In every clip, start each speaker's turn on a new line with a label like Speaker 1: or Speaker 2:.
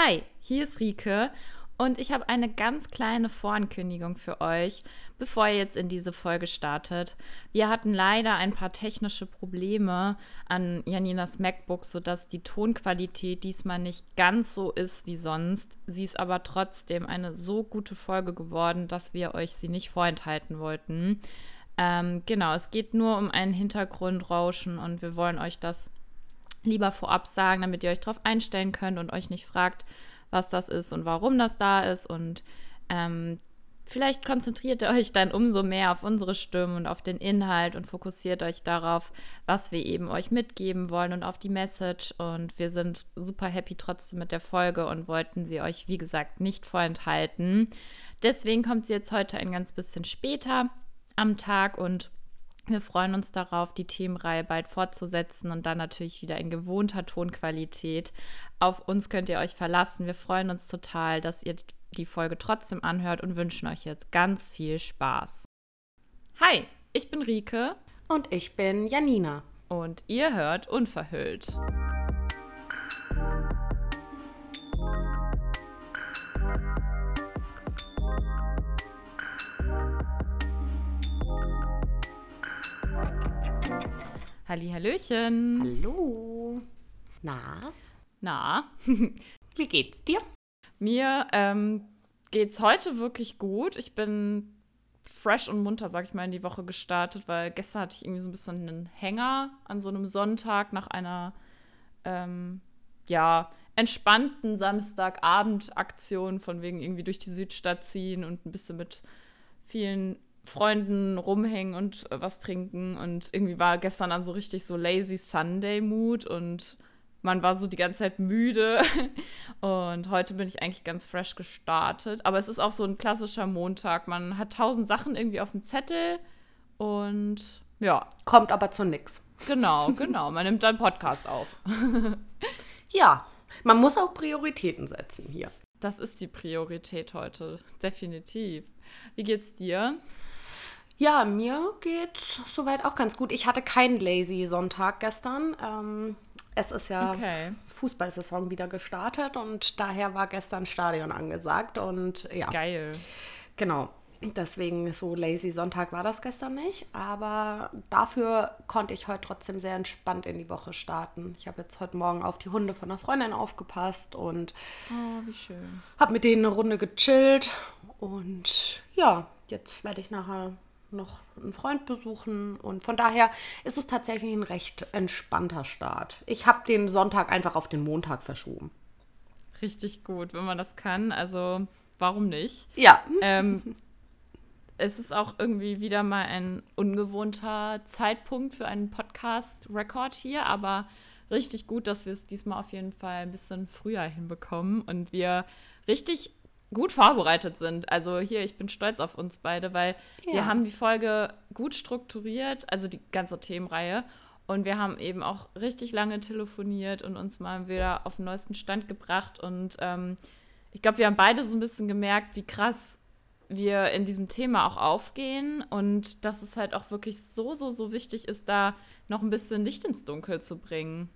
Speaker 1: Hi, hier ist Rike und ich habe eine ganz kleine Vorankündigung für euch, bevor ihr jetzt in diese Folge startet. Wir hatten leider ein paar technische Probleme an Janinas MacBook, sodass die Tonqualität diesmal nicht ganz so ist wie sonst. Sie ist aber trotzdem eine so gute Folge geworden, dass wir euch sie nicht vorenthalten wollten. Ähm, genau, es geht nur um ein Hintergrundrauschen und wir wollen euch das lieber vorab sagen, damit ihr euch darauf einstellen könnt und euch nicht fragt, was das ist und warum das da ist. Und ähm, vielleicht konzentriert ihr euch dann umso mehr auf unsere Stimmen und auf den Inhalt und fokussiert euch darauf, was wir eben euch mitgeben wollen und auf die Message. Und wir sind super happy trotzdem mit der Folge und wollten sie euch, wie gesagt, nicht vorenthalten. Deswegen kommt sie jetzt heute ein ganz bisschen später am Tag und wir freuen uns darauf, die Themenreihe bald fortzusetzen und dann natürlich wieder in gewohnter Tonqualität. Auf uns könnt ihr euch verlassen. Wir freuen uns total, dass ihr die Folge trotzdem anhört und wünschen euch jetzt ganz viel Spaß. Hi, ich bin Rike.
Speaker 2: Und ich bin Janina.
Speaker 1: Und ihr hört Unverhüllt. Hallöchen.
Speaker 2: Hallo. Na?
Speaker 1: Na?
Speaker 2: Wie geht's dir?
Speaker 1: Mir ähm, geht's heute wirklich gut. Ich bin fresh und munter, sag ich mal, in die Woche gestartet, weil gestern hatte ich irgendwie so ein bisschen einen Hänger an so einem Sonntag nach einer, ähm, ja, entspannten Samstagabend-Aktion von wegen irgendwie durch die Südstadt ziehen und ein bisschen mit vielen Freunden rumhängen und äh, was trinken. Und irgendwie war gestern dann so richtig so lazy Sunday-Mood und man war so die ganze Zeit müde. Und heute bin ich eigentlich ganz fresh gestartet. Aber es ist auch so ein klassischer Montag. Man hat tausend Sachen irgendwie auf dem Zettel und ja.
Speaker 2: Kommt aber zu nix.
Speaker 1: Genau, genau. Man nimmt dann Podcast auf.
Speaker 2: ja, man muss auch Prioritäten setzen hier.
Speaker 1: Das ist die Priorität heute, definitiv. Wie geht's dir?
Speaker 2: Ja, mir geht's soweit auch ganz gut. Ich hatte keinen lazy Sonntag gestern. Ähm, es ist ja okay. Fußballsaison wieder gestartet und daher war gestern Stadion angesagt und ja.
Speaker 1: Geil.
Speaker 2: Genau. Deswegen so lazy Sonntag war das gestern nicht, aber dafür konnte ich heute trotzdem sehr entspannt in die Woche starten. Ich habe jetzt heute Morgen auf die Hunde von einer Freundin aufgepasst und
Speaker 1: oh,
Speaker 2: habe mit denen eine Runde gechillt und ja, jetzt werde ich nachher noch einen Freund besuchen und von daher ist es tatsächlich ein recht entspannter Start. Ich habe den Sonntag einfach auf den Montag verschoben.
Speaker 1: Richtig gut, wenn man das kann. Also warum nicht?
Speaker 2: Ja.
Speaker 1: Ähm, es ist auch irgendwie wieder mal ein ungewohnter Zeitpunkt für einen Podcast-Record hier, aber richtig gut, dass wir es diesmal auf jeden Fall ein bisschen früher hinbekommen und wir richtig gut vorbereitet sind. Also hier, ich bin stolz auf uns beide, weil ja. wir haben die Folge gut strukturiert, also die ganze Themenreihe. Und wir haben eben auch richtig lange telefoniert und uns mal wieder auf den neuesten Stand gebracht. Und ähm, ich glaube, wir haben beide so ein bisschen gemerkt, wie krass wir in diesem Thema auch aufgehen und dass es halt auch wirklich so, so, so wichtig ist, da noch ein bisschen Licht ins Dunkel zu bringen.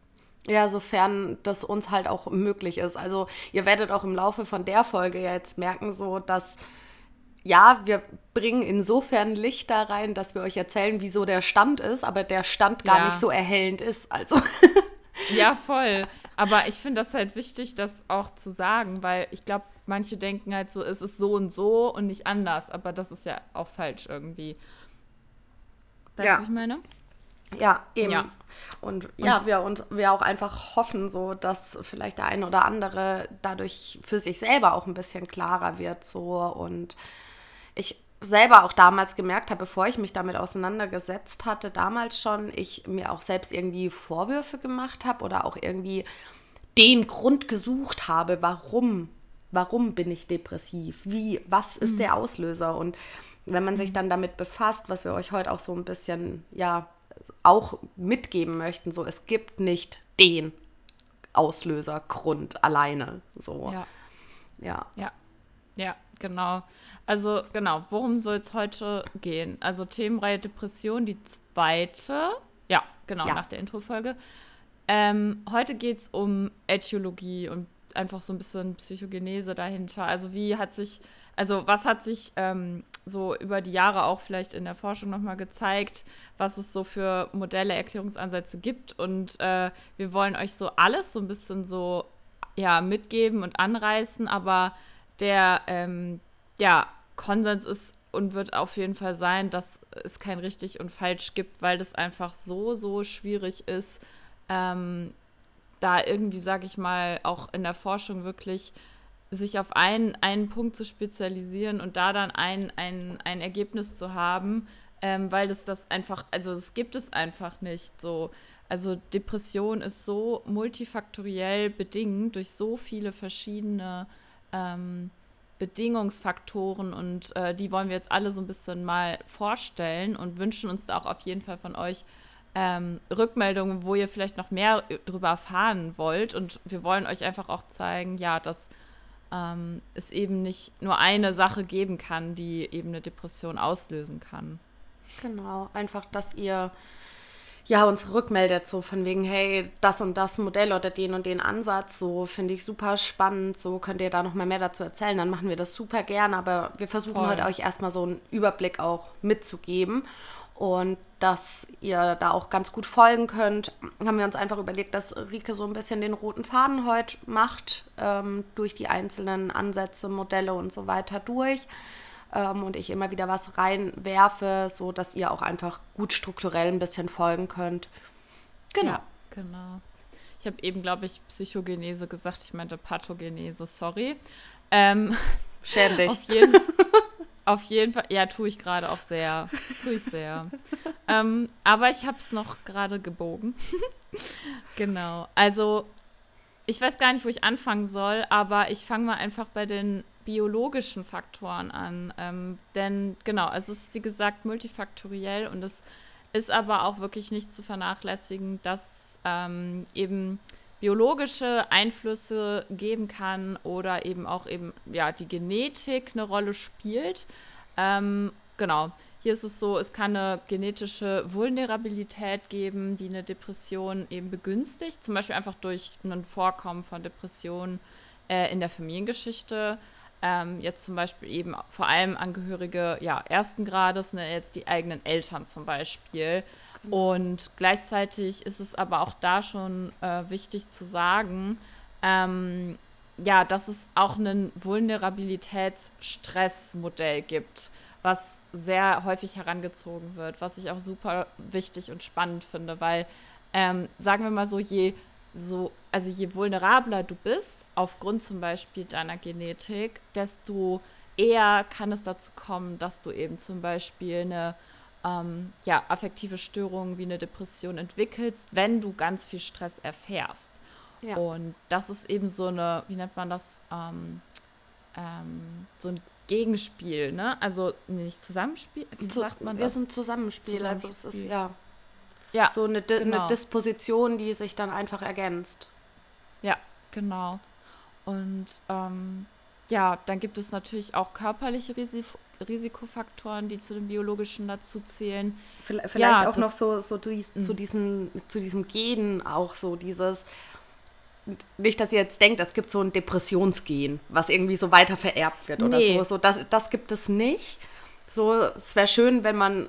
Speaker 2: Ja, sofern das uns halt auch möglich ist. Also ihr werdet auch im Laufe von der Folge jetzt merken, so dass ja, wir bringen insofern Licht da rein, dass wir euch erzählen, wieso der Stand ist, aber der Stand gar ja. nicht so erhellend ist. Also.
Speaker 1: ja, voll. Aber ich finde das halt wichtig, das auch zu sagen, weil ich glaube, manche denken halt so, es ist so und so und nicht anders. Aber das ist ja auch falsch irgendwie. Weißt ja. du, was ich meine?
Speaker 2: Ja, eben. Ja. Und ja, und wir, und wir auch einfach hoffen, so, dass vielleicht der eine oder andere dadurch für sich selber auch ein bisschen klarer wird. So. Und ich selber auch damals gemerkt habe, bevor ich mich damit auseinandergesetzt hatte, damals schon, ich mir auch selbst irgendwie Vorwürfe gemacht habe oder auch irgendwie den Grund gesucht habe, warum, warum bin ich depressiv? Wie, was ist mhm. der Auslöser? Und wenn man sich dann damit befasst, was wir euch heute auch so ein bisschen, ja, auch mitgeben möchten, so es gibt nicht den Auslösergrund alleine. So.
Speaker 1: Ja.
Speaker 2: Ja.
Speaker 1: Ja. Ja, genau. Also genau, worum soll es heute gehen? Also Themenreihe Depression, die zweite. Ja, genau, ja. nach der Introfolge. Ähm, heute geht es um Äthiologie und einfach so ein bisschen Psychogenese dahinter. Also wie hat sich, also was hat sich ähm, so über die Jahre auch vielleicht in der Forschung nochmal gezeigt, was es so für Modelle, Erklärungsansätze gibt. Und äh, wir wollen euch so alles so ein bisschen so ja, mitgeben und anreißen, aber der ähm, ja, Konsens ist und wird auf jeden Fall sein, dass es kein richtig und falsch gibt, weil das einfach so, so schwierig ist, ähm, da irgendwie, sag ich mal, auch in der Forschung wirklich sich auf einen, einen Punkt zu spezialisieren und da dann ein, ein, ein Ergebnis zu haben, ähm, weil das das einfach, also es gibt es einfach nicht so. Also Depression ist so multifaktoriell bedingt durch so viele verschiedene ähm, Bedingungsfaktoren und äh, die wollen wir jetzt alle so ein bisschen mal vorstellen und wünschen uns da auch auf jeden Fall von euch ähm, Rückmeldungen, wo ihr vielleicht noch mehr darüber erfahren wollt. Und wir wollen euch einfach auch zeigen, ja, dass ähm, es eben nicht nur eine Sache geben kann, die eben eine Depression auslösen kann.
Speaker 2: Genau, einfach, dass ihr ja uns rückmeldet, so von wegen, hey, das und das Modell oder den und den Ansatz, so finde ich super spannend, so könnt ihr da noch mal mehr dazu erzählen, dann machen wir das super gern, aber wir versuchen Voll. heute euch erstmal so einen Überblick auch mitzugeben und dass ihr da auch ganz gut folgen könnt, haben wir uns einfach überlegt, dass Rike so ein bisschen den roten Faden heute macht, ähm, durch die einzelnen Ansätze, Modelle und so weiter durch. Ähm, und ich immer wieder was reinwerfe, so dass ihr auch einfach gut strukturell ein bisschen folgen könnt.
Speaker 1: Genau. Ja, genau. Ich habe eben, glaube ich, Psychogenese gesagt. Ich meinte Pathogenese, sorry. Ähm,
Speaker 2: Schäm dich.
Speaker 1: Auf jeden, auf jeden Fall, ja, tue ich gerade auch sehr. Tue ich sehr. ähm, aber ich habe es noch gerade gebogen. genau. Also, ich weiß gar nicht, wo ich anfangen soll, aber ich fange mal einfach bei den biologischen Faktoren an. Ähm, denn genau, es ist wie gesagt multifaktoriell und es ist aber auch wirklich nicht zu vernachlässigen, dass ähm, eben biologische Einflüsse geben kann oder eben auch eben ja die Genetik eine Rolle spielt. Ähm, genau. Hier ist es so, es kann eine genetische Vulnerabilität geben, die eine Depression eben begünstigt, zum Beispiel einfach durch ein Vorkommen von Depressionen äh, in der Familiengeschichte. Ähm, jetzt zum Beispiel eben vor allem Angehörige ja, ersten Grades, ne, jetzt die eigenen Eltern zum Beispiel, und gleichzeitig ist es aber auch da schon äh, wichtig zu sagen, ähm, ja, dass es auch ein Vulnerabilitätsstressmodell gibt, was sehr häufig herangezogen wird, was ich auch super wichtig und spannend finde, weil, ähm, sagen wir mal so, je so, also je vulnerabler du bist, aufgrund zum Beispiel deiner Genetik, desto eher kann es dazu kommen, dass du eben zum Beispiel eine ähm, ja, affektive Störungen wie eine Depression entwickelst, wenn du ganz viel Stress erfährst. Ja. Und das ist eben so eine, wie nennt man das, ähm, ähm, so ein Gegenspiel, ne? Also nicht Zusammenspiel, wie Zu, sagt man
Speaker 2: das? Wir sind Zusammenspiel, Zusammenspiel, also es ist ja, ja so eine, genau. eine Disposition, die sich dann einfach ergänzt.
Speaker 1: Ja, genau. Und ähm, ja, dann gibt es natürlich auch körperliche Risiko, Risikofaktoren, die zu den biologischen dazu zählen.
Speaker 2: Vielleicht ja, auch noch so, so dies, zu, hm. diesen, zu diesem Gen auch so dieses, nicht, dass ihr jetzt denkt, es gibt so ein Depressionsgen, was irgendwie so weiter vererbt wird oder nee. so. so das, das gibt es nicht. So, es wäre schön, wenn man,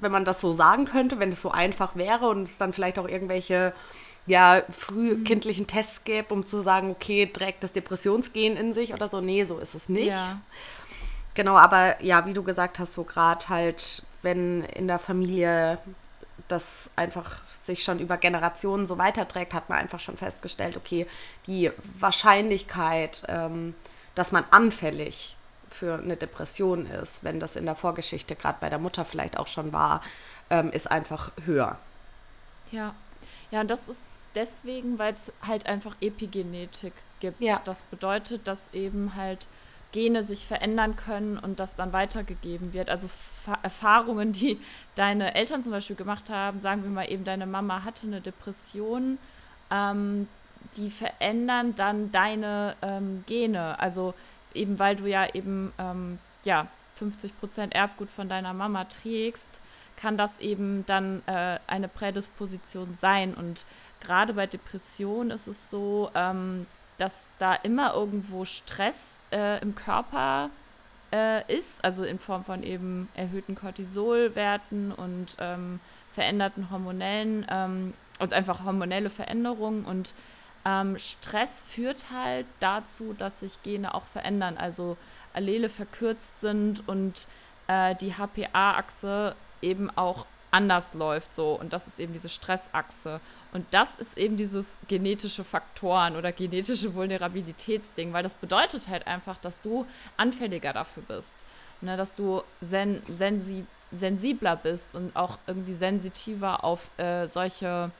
Speaker 2: wenn man das so sagen könnte, wenn es so einfach wäre und es dann vielleicht auch irgendwelche ja, frühkindlichen mhm. Tests gäbe, um zu sagen, okay, trägt das Depressionsgen in sich oder so. Nee, so ist es nicht. Ja. Genau, aber ja, wie du gesagt hast, so gerade halt, wenn in der Familie das einfach sich schon über Generationen so weiterträgt, hat man einfach schon festgestellt, okay, die Wahrscheinlichkeit, ähm, dass man anfällig für eine Depression ist, wenn das in der Vorgeschichte gerade bei der Mutter vielleicht auch schon war, ähm, ist einfach höher.
Speaker 1: Ja, ja, und das ist deswegen, weil es halt einfach Epigenetik gibt. Ja. Das bedeutet, dass eben halt Gene sich verändern können und das dann weitergegeben wird. Also Erfahrungen, die deine Eltern zum Beispiel gemacht haben, sagen wir mal eben, deine Mama hatte eine Depression, ähm, die verändern dann deine ähm, Gene. Also eben weil du ja eben ähm, ja 50 Prozent Erbgut von deiner Mama trägst, kann das eben dann äh, eine Prädisposition sein. Und gerade bei Depressionen ist es so, ähm, dass da immer irgendwo Stress äh, im Körper äh, ist, also in Form von eben erhöhten Cortisolwerten und ähm, veränderten hormonellen, ähm, also einfach hormonelle Veränderungen und ähm, Stress führt halt dazu, dass sich Gene auch verändern, also Allele verkürzt sind und äh, die HPA-Achse eben auch anders läuft so. Und das ist eben diese Stressachse und das ist eben dieses genetische Faktoren oder genetische Vulnerabilitätsding, weil das bedeutet halt einfach, dass du anfälliger dafür bist, ne, dass du sen sensi sensibler bist und auch irgendwie sensitiver auf äh, solche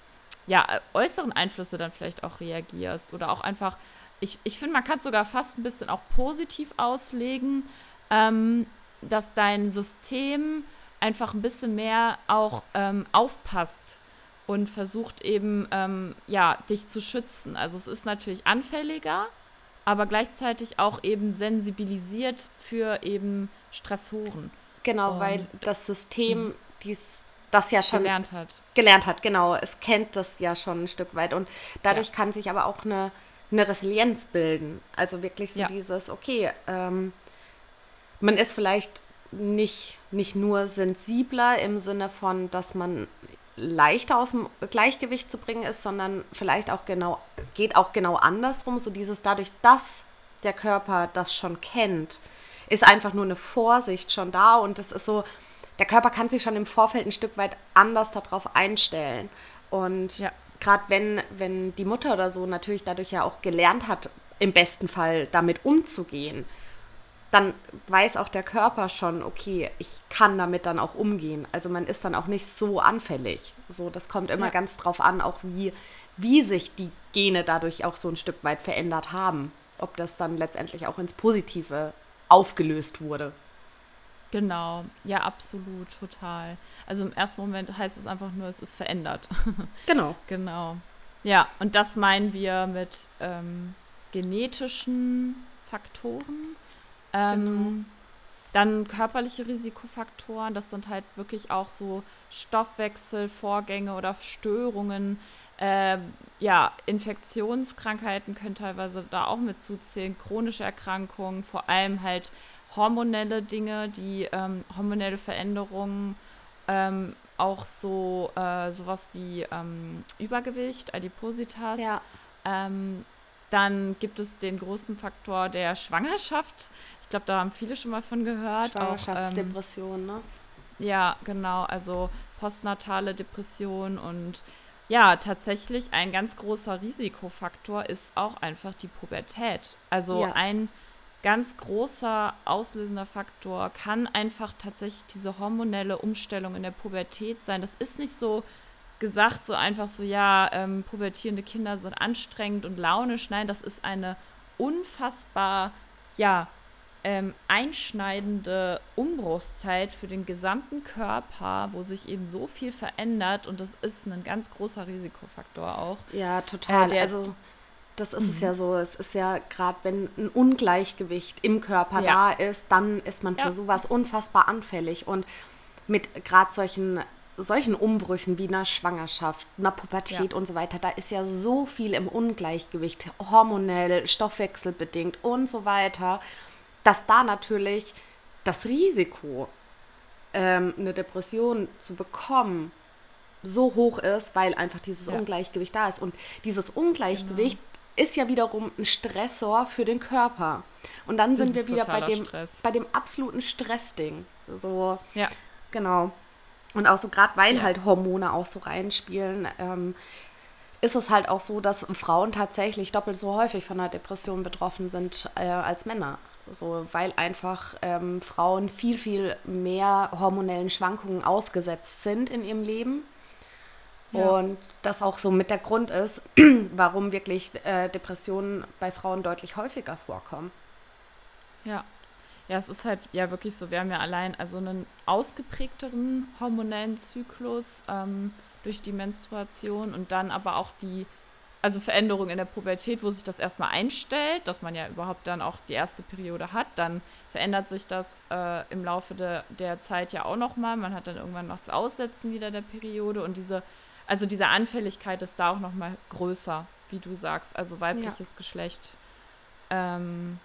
Speaker 1: ja, äußeren Einflüsse dann vielleicht auch reagierst oder auch einfach, ich, ich finde, man kann es sogar fast ein bisschen auch positiv auslegen, ähm, dass dein System einfach ein bisschen mehr auch ähm, aufpasst und versucht eben, ähm, ja, dich zu schützen. Also es ist natürlich anfälliger, aber gleichzeitig auch eben sensibilisiert für eben Stressoren.
Speaker 2: Genau, und, weil das System hm. dies, das ja schon
Speaker 1: gelernt hat.
Speaker 2: Gelernt hat, genau. Es kennt das ja schon ein Stück weit. Und dadurch ja. kann sich aber auch eine, eine Resilienz bilden. Also wirklich so ja. dieses, okay, ähm, man ist vielleicht nicht, nicht nur sensibler im Sinne von, dass man leichter aus dem Gleichgewicht zu bringen ist, sondern vielleicht auch genau, geht auch genau andersrum. So dieses dadurch, dass der Körper das schon kennt, ist einfach nur eine Vorsicht schon da und es ist so, der Körper kann sich schon im Vorfeld ein Stück weit anders darauf einstellen. Und ja. gerade wenn, wenn die Mutter oder so natürlich dadurch ja auch gelernt hat, im besten Fall damit umzugehen, dann weiß auch der Körper schon, okay, ich kann damit dann auch umgehen. Also man ist dann auch nicht so anfällig. So, das kommt immer ja. ganz drauf an, auch wie, wie sich die Gene dadurch auch so ein Stück weit verändert haben. Ob das dann letztendlich auch ins Positive aufgelöst wurde.
Speaker 1: Genau, ja, absolut, total. Also im ersten Moment heißt es einfach nur, es ist verändert.
Speaker 2: Genau.
Speaker 1: genau. Ja, und das meinen wir mit ähm, genetischen Faktoren. Ähm, genau. Dann körperliche Risikofaktoren, das sind halt wirklich auch so Stoffwechselvorgänge oder Störungen. Äh, ja, Infektionskrankheiten können teilweise da auch mit zuzählen, chronische Erkrankungen, vor allem halt hormonelle Dinge, die ähm, hormonelle Veränderungen, ähm, auch so äh, sowas wie ähm, Übergewicht, Adipositas. Ja. Ähm, dann gibt es den großen Faktor der Schwangerschaft. Ich glaube, da haben viele schon mal von gehört.
Speaker 2: Schwangerschaftsdepression, ne?
Speaker 1: Ja, genau. Also postnatale Depression und ja, tatsächlich ein ganz großer Risikofaktor ist auch einfach die Pubertät. Also ja. ein ganz großer auslösender Faktor kann einfach tatsächlich diese hormonelle Umstellung in der Pubertät sein. Das ist nicht so gesagt, so einfach so, ja, ähm, pubertierende Kinder sind anstrengend und launisch. Nein, das ist eine unfassbar, ja, ähm, einschneidende Umbruchszeit für den gesamten Körper, wo sich eben so viel verändert und das ist ein ganz großer Risikofaktor auch.
Speaker 2: Ja, total. Äh, also das ist mhm. es ja so. Es ist ja gerade, wenn ein Ungleichgewicht im Körper ja. da ist, dann ist man für ja. sowas unfassbar anfällig und mit gerade solchen solchen Umbrüchen wie einer Schwangerschaft, einer Pubertät ja. und so weiter, da ist ja so viel im Ungleichgewicht, hormonell, stoffwechselbedingt und so weiter, dass da natürlich das Risiko, ähm, eine Depression zu bekommen, so hoch ist, weil einfach dieses ja. Ungleichgewicht da ist. Und dieses Ungleichgewicht genau. ist ja wiederum ein Stressor für den Körper. Und dann das sind wir wieder bei dem, bei dem absoluten Stressding. So, ja. genau. Und auch so gerade, weil ja. halt Hormone auch so reinspielen, ähm, ist es halt auch so, dass Frauen tatsächlich doppelt so häufig von einer Depression betroffen sind äh, als Männer. So, weil einfach ähm, Frauen viel, viel mehr hormonellen Schwankungen ausgesetzt sind in ihrem Leben. Ja. Und das auch so mit der Grund ist, warum wirklich äh, Depressionen bei Frauen deutlich häufiger vorkommen.
Speaker 1: Ja, ja, es ist halt ja wirklich so, wir haben ja allein also einen ausgeprägteren hormonellen Zyklus ähm, durch die Menstruation und dann aber auch die, also Veränderung in der Pubertät, wo sich das erstmal einstellt, dass man ja überhaupt dann auch die erste Periode hat. Dann verändert sich das äh, im Laufe de, der Zeit ja auch nochmal. Man hat dann irgendwann noch das Aussetzen wieder der Periode und diese, also diese Anfälligkeit ist da auch nochmal größer. wie du sagst, also weibliches ja. Geschlecht. Ähm,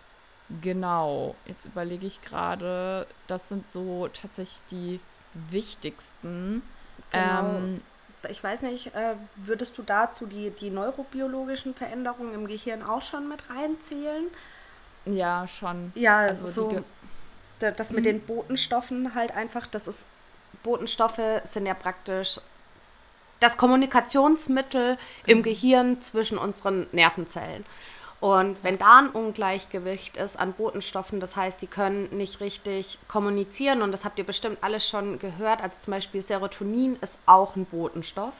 Speaker 1: genau, jetzt überlege ich gerade, das sind so tatsächlich die wichtigsten. Genau. Ähm,
Speaker 2: ich weiß nicht, äh, würdest du dazu die, die neurobiologischen Veränderungen im Gehirn auch schon mit reinzählen?
Speaker 1: Ja, schon.
Speaker 2: Ja, also so das mit mhm. den Botenstoffen halt einfach, das ist, Botenstoffe sind ja praktisch das Kommunikationsmittel im mhm. Gehirn zwischen unseren Nervenzellen. Und wenn da ein Ungleichgewicht ist an Botenstoffen, das heißt, die können nicht richtig kommunizieren, und das habt ihr bestimmt alles schon gehört, also zum Beispiel Serotonin ist auch ein Botenstoff.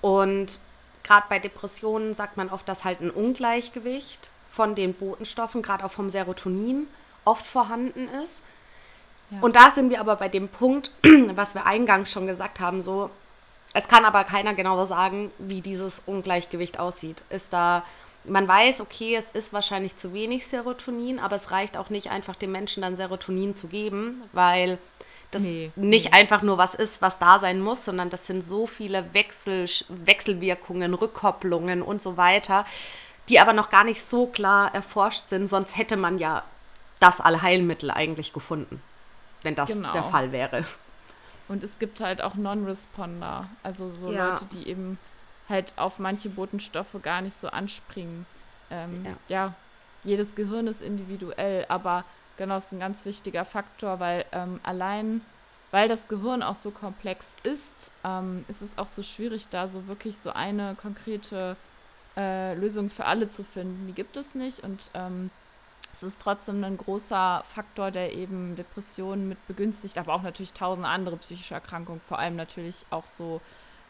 Speaker 2: Und gerade bei Depressionen sagt man oft, dass halt ein Ungleichgewicht von den Botenstoffen, gerade auch vom Serotonin, oft vorhanden ist. Ja. Und da sind wir aber bei dem Punkt, was wir eingangs schon gesagt haben, so, es kann aber keiner genau sagen, wie dieses Ungleichgewicht aussieht. Ist da man weiß, okay, es ist wahrscheinlich zu wenig Serotonin, aber es reicht auch nicht einfach dem Menschen dann Serotonin zu geben, weil das nee, nicht nee. einfach nur was ist, was da sein muss, sondern das sind so viele Wechsel, Wechselwirkungen, Rückkopplungen und so weiter, die aber noch gar nicht so klar erforscht sind, sonst hätte man ja das Allheilmittel eigentlich gefunden, wenn das genau. der Fall wäre.
Speaker 1: Und es gibt halt auch Non-Responder, also so ja. Leute, die eben halt auf manche Botenstoffe gar nicht so anspringen. Ähm, ja. ja. jedes Gehirn ist individuell, aber genau, das ist ein ganz wichtiger Faktor, weil ähm, allein, weil das Gehirn auch so komplex ist, ähm, ist es auch so schwierig, da so wirklich so eine konkrete äh, Lösung für alle zu finden. Die gibt es nicht und ähm, es ist trotzdem ein großer Faktor, der eben Depressionen mit begünstigt, aber auch natürlich tausend andere psychische Erkrankungen, vor allem natürlich auch so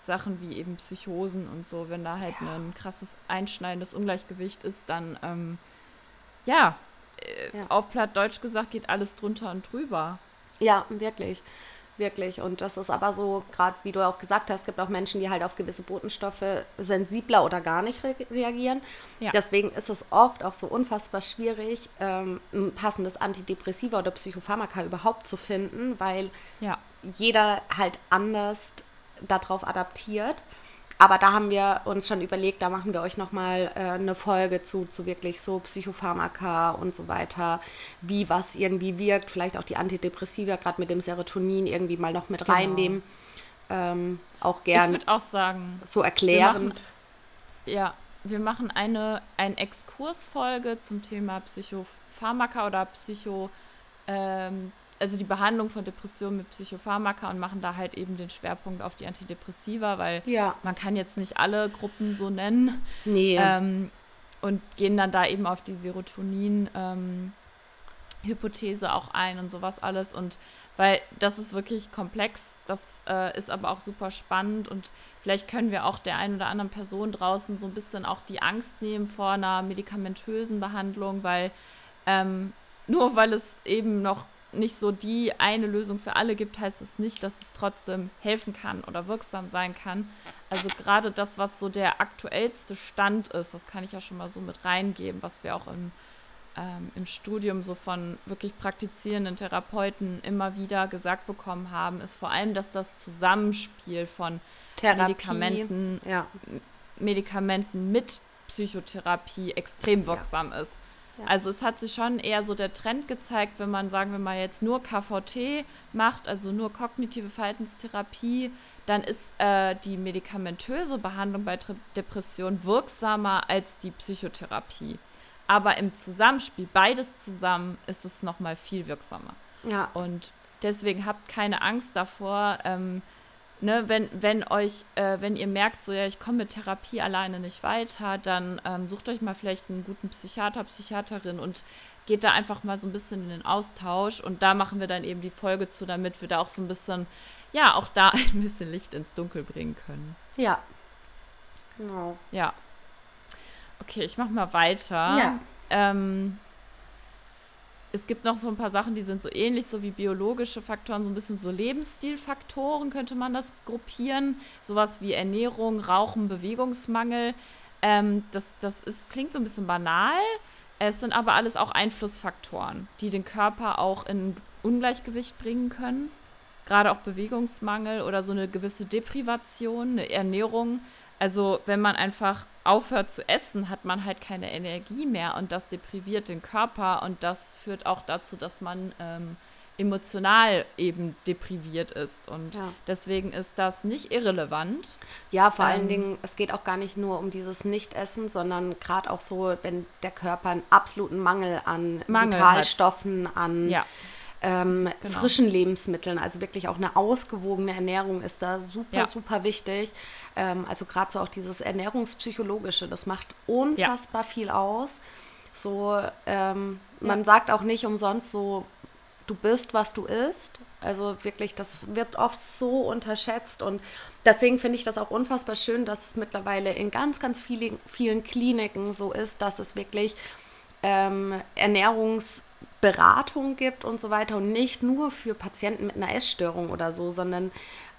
Speaker 1: Sachen wie eben Psychosen und so, wenn da halt ja. ein krasses einschneidendes Ungleichgewicht ist, dann ähm, ja, äh, ja, auf platt Deutsch gesagt geht alles drunter und drüber.
Speaker 2: Ja, wirklich. Wirklich. Und das ist aber so, gerade wie du auch gesagt hast, es gibt auch Menschen, die halt auf gewisse Botenstoffe sensibler oder gar nicht re reagieren. Ja. Deswegen ist es oft auch so unfassbar schwierig, ähm, ein passendes Antidepressiva oder Psychopharmaka überhaupt zu finden, weil ja. jeder halt anders darauf adaptiert. Aber da haben wir uns schon überlegt, da machen wir euch nochmal äh, eine Folge zu, zu wirklich so Psychopharmaka und so weiter, wie was irgendwie wirkt, vielleicht auch die Antidepressiva, gerade mit dem Serotonin irgendwie mal noch mit genau. reinnehmen. Ähm, auch gerne.
Speaker 1: Ich würde auch sagen,
Speaker 2: so erklären.
Speaker 1: Ja, wir machen eine, eine Exkursfolge zum Thema Psychopharmaka oder Psycho. Ähm, also die Behandlung von Depressionen mit Psychopharmaka und machen da halt eben den Schwerpunkt auf die Antidepressiva, weil ja. man kann jetzt nicht alle Gruppen so nennen. Nee. Ähm, und gehen dann da eben auf die Serotonin-Hypothese ähm, auch ein und sowas alles. Und weil das ist wirklich komplex, das äh, ist aber auch super spannend und vielleicht können wir auch der einen oder anderen Person draußen so ein bisschen auch die Angst nehmen vor einer medikamentösen Behandlung, weil ähm, nur weil es eben noch nicht so die eine Lösung für alle gibt, heißt es nicht, dass es trotzdem helfen kann oder wirksam sein kann. Also gerade das, was so der aktuellste Stand ist, das kann ich ja schon mal so mit reingeben, was wir auch im, ähm, im Studium so von wirklich praktizierenden Therapeuten immer wieder gesagt bekommen haben, ist vor allem, dass das Zusammenspiel von Therapie, Medikamenten, ja. Medikamenten mit Psychotherapie extrem wirksam ja. ist. Also es hat sich schon eher so der Trend gezeigt, wenn man, sagen wir mal, jetzt nur KVT macht, also nur kognitive Verhaltenstherapie, dann ist äh, die medikamentöse Behandlung bei Depressionen wirksamer als die Psychotherapie. Aber im Zusammenspiel, beides zusammen, ist es nochmal viel wirksamer. Ja. Und deswegen habt keine Angst davor, ähm, ne, wenn, wenn euch, äh, wenn ihr merkt, so ja, ich komme mit Therapie alleine nicht weiter, dann ähm, sucht euch mal vielleicht einen guten Psychiater, Psychiaterin und geht da einfach mal so ein bisschen in den Austausch und da machen wir dann eben die Folge zu, damit wir da auch so ein bisschen, ja, auch da ein bisschen Licht ins Dunkel bringen können.
Speaker 2: Ja. Genau.
Speaker 1: Ja. Okay, ich mach mal weiter. Ja. Ähm, es gibt noch so ein paar Sachen, die sind so ähnlich, so wie biologische Faktoren, so ein bisschen so Lebensstilfaktoren könnte man das gruppieren. Sowas wie Ernährung, Rauchen, Bewegungsmangel. Ähm, das das ist, klingt so ein bisschen banal. Es sind aber alles auch Einflussfaktoren, die den Körper auch in Ungleichgewicht bringen können. Gerade auch Bewegungsmangel oder so eine gewisse Deprivation, eine Ernährung Also wenn man einfach aufhört zu essen, hat man halt keine Energie mehr und das depriviert den Körper und das führt auch dazu, dass man ähm, emotional eben depriviert ist. Und ja. deswegen ist das nicht irrelevant.
Speaker 2: Ja, vor ähm, allen Dingen, es geht auch gar nicht nur um dieses Nichtessen, sondern gerade auch so, wenn der Körper einen absoluten Mangel an Mangel Vitalstoffen, hat. an ja. ähm, genau. frischen Lebensmitteln, also wirklich auch eine ausgewogene Ernährung ist da super, ja. super wichtig. Ähm, also gerade so auch dieses Ernährungspsychologische, das macht unfassbar viel aus. So, ähm, man sagt auch nicht umsonst so, du bist, was du isst. Also wirklich, das wird oft so unterschätzt und deswegen finde ich das auch unfassbar schön, dass es mittlerweile in ganz, ganz vielen, vielen Kliniken so ist, dass es wirklich ähm, Ernährungsberatung gibt und so weiter und nicht nur für Patienten mit einer Essstörung oder so, sondern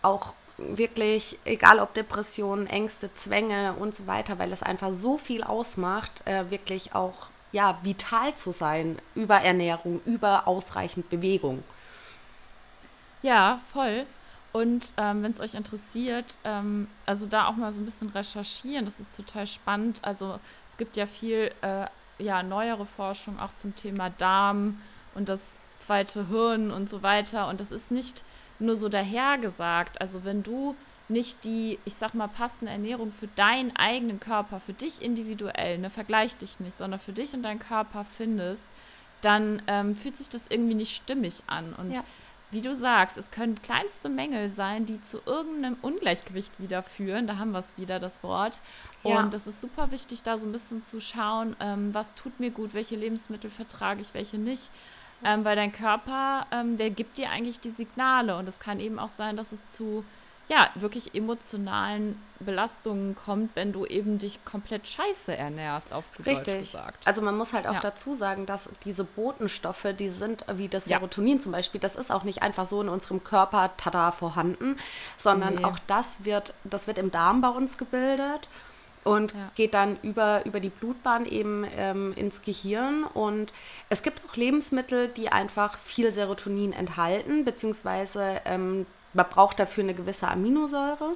Speaker 2: auch wirklich, egal ob Depressionen, Ängste, Zwänge und so weiter, weil es einfach so viel ausmacht, äh, wirklich auch ja, vital zu sein über Ernährung, über ausreichend Bewegung.
Speaker 1: Ja, voll. Und ähm, wenn es euch interessiert, ähm, also da auch mal so ein bisschen recherchieren, das ist total spannend. Also es gibt ja viel, äh, ja, neuere Forschung auch zum Thema Darm und das zweite Hirn und so weiter. Und das ist nicht nur so dahergesagt. Also wenn du nicht die, ich sag mal, passende Ernährung für deinen eigenen Körper, für dich individuell, ne, vergleich dich nicht, sondern für dich und deinen Körper findest, dann ähm, fühlt sich das irgendwie nicht stimmig an. Und ja. wie du sagst, es können kleinste Mängel sein, die zu irgendeinem Ungleichgewicht wieder führen. Da haben wir es wieder, das Wort. Ja. Und es ist super wichtig, da so ein bisschen zu schauen, ähm, was tut mir gut, welche Lebensmittel vertrage ich, welche nicht. Ähm, weil dein Körper, ähm, der gibt dir eigentlich die Signale. Und es kann eben auch sein, dass es zu ja, wirklich emotionalen Belastungen kommt, wenn du eben dich komplett scheiße ernährst, auf gut Richtig. Deutsch gesagt.
Speaker 2: Also man muss halt auch ja. dazu sagen, dass diese Botenstoffe, die sind wie das Serotonin ja. zum Beispiel, das ist auch nicht einfach so in unserem Körper tada vorhanden, sondern nee. auch das wird, das wird im Darm bei uns gebildet und ja. geht dann über, über die Blutbahn eben ähm, ins Gehirn. Und es gibt auch Lebensmittel, die einfach viel Serotonin enthalten, beziehungsweise ähm, man braucht dafür eine gewisse Aminosäure.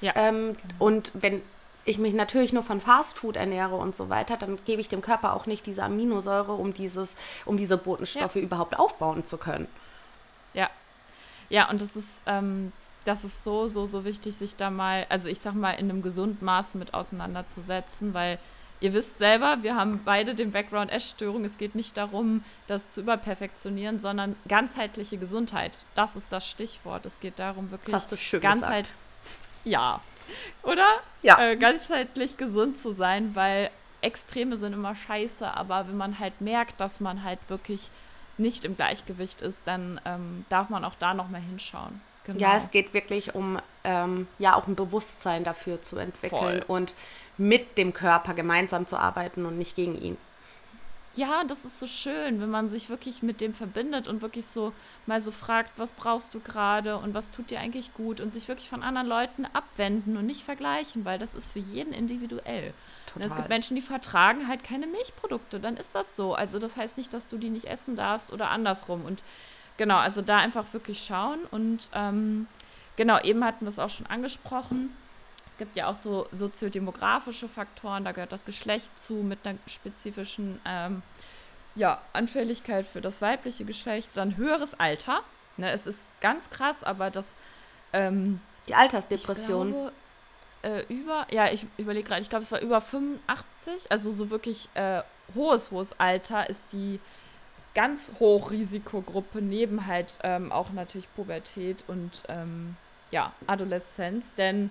Speaker 2: Ja. Ähm, und wenn ich mich natürlich nur von Fastfood ernähre und so weiter, dann gebe ich dem Körper auch nicht diese Aminosäure, um dieses, um diese Botenstoffe ja. überhaupt aufbauen zu können.
Speaker 1: Ja. Ja, und das ist, ähm, das ist so, so, so wichtig, sich da mal, also ich sag mal, in einem gesunden Maß mit auseinanderzusetzen, weil Ihr wisst selber, wir haben beide den Background Essstörung. Es geht nicht darum, das zu überperfektionieren, sondern ganzheitliche Gesundheit. Das ist das Stichwort. Es geht darum, wirklich
Speaker 2: das hast du schön ganzheit gesagt.
Speaker 1: Ja. Oder? Ja. Äh, ganzheitlich gesund zu sein, weil Extreme sind immer scheiße, aber wenn man halt merkt, dass man halt wirklich nicht im Gleichgewicht ist, dann ähm, darf man auch da nochmal hinschauen.
Speaker 2: Genau. Ja, es geht wirklich um ähm, ja auch ein Bewusstsein dafür zu entwickeln Voll. und mit dem Körper gemeinsam zu arbeiten und nicht gegen ihn.
Speaker 1: Ja, das ist so schön, wenn man sich wirklich mit dem verbindet und wirklich so mal so fragt, was brauchst du gerade und was tut dir eigentlich gut und sich wirklich von anderen Leuten abwenden und nicht vergleichen, weil das ist für jeden individuell. Es gibt Menschen, die vertragen halt keine Milchprodukte, dann ist das so. Also das heißt nicht, dass du die nicht essen darfst oder andersrum. Und genau, also da einfach wirklich schauen und ähm, genau, eben hatten wir es auch schon angesprochen es gibt ja auch so soziodemografische Faktoren, da gehört das Geschlecht zu mit einer spezifischen ähm, ja, Anfälligkeit für das weibliche Geschlecht, dann höheres Alter. Ne, es ist ganz krass, aber das ähm,
Speaker 2: die Altersdepression.
Speaker 1: Glaube, äh, über, ja, ich überlege gerade, ich glaube, es war über 85, also so wirklich äh, hohes, hohes Alter ist die ganz Hochrisikogruppe, neben halt ähm, auch natürlich Pubertät und ähm, ja, Adoleszenz, denn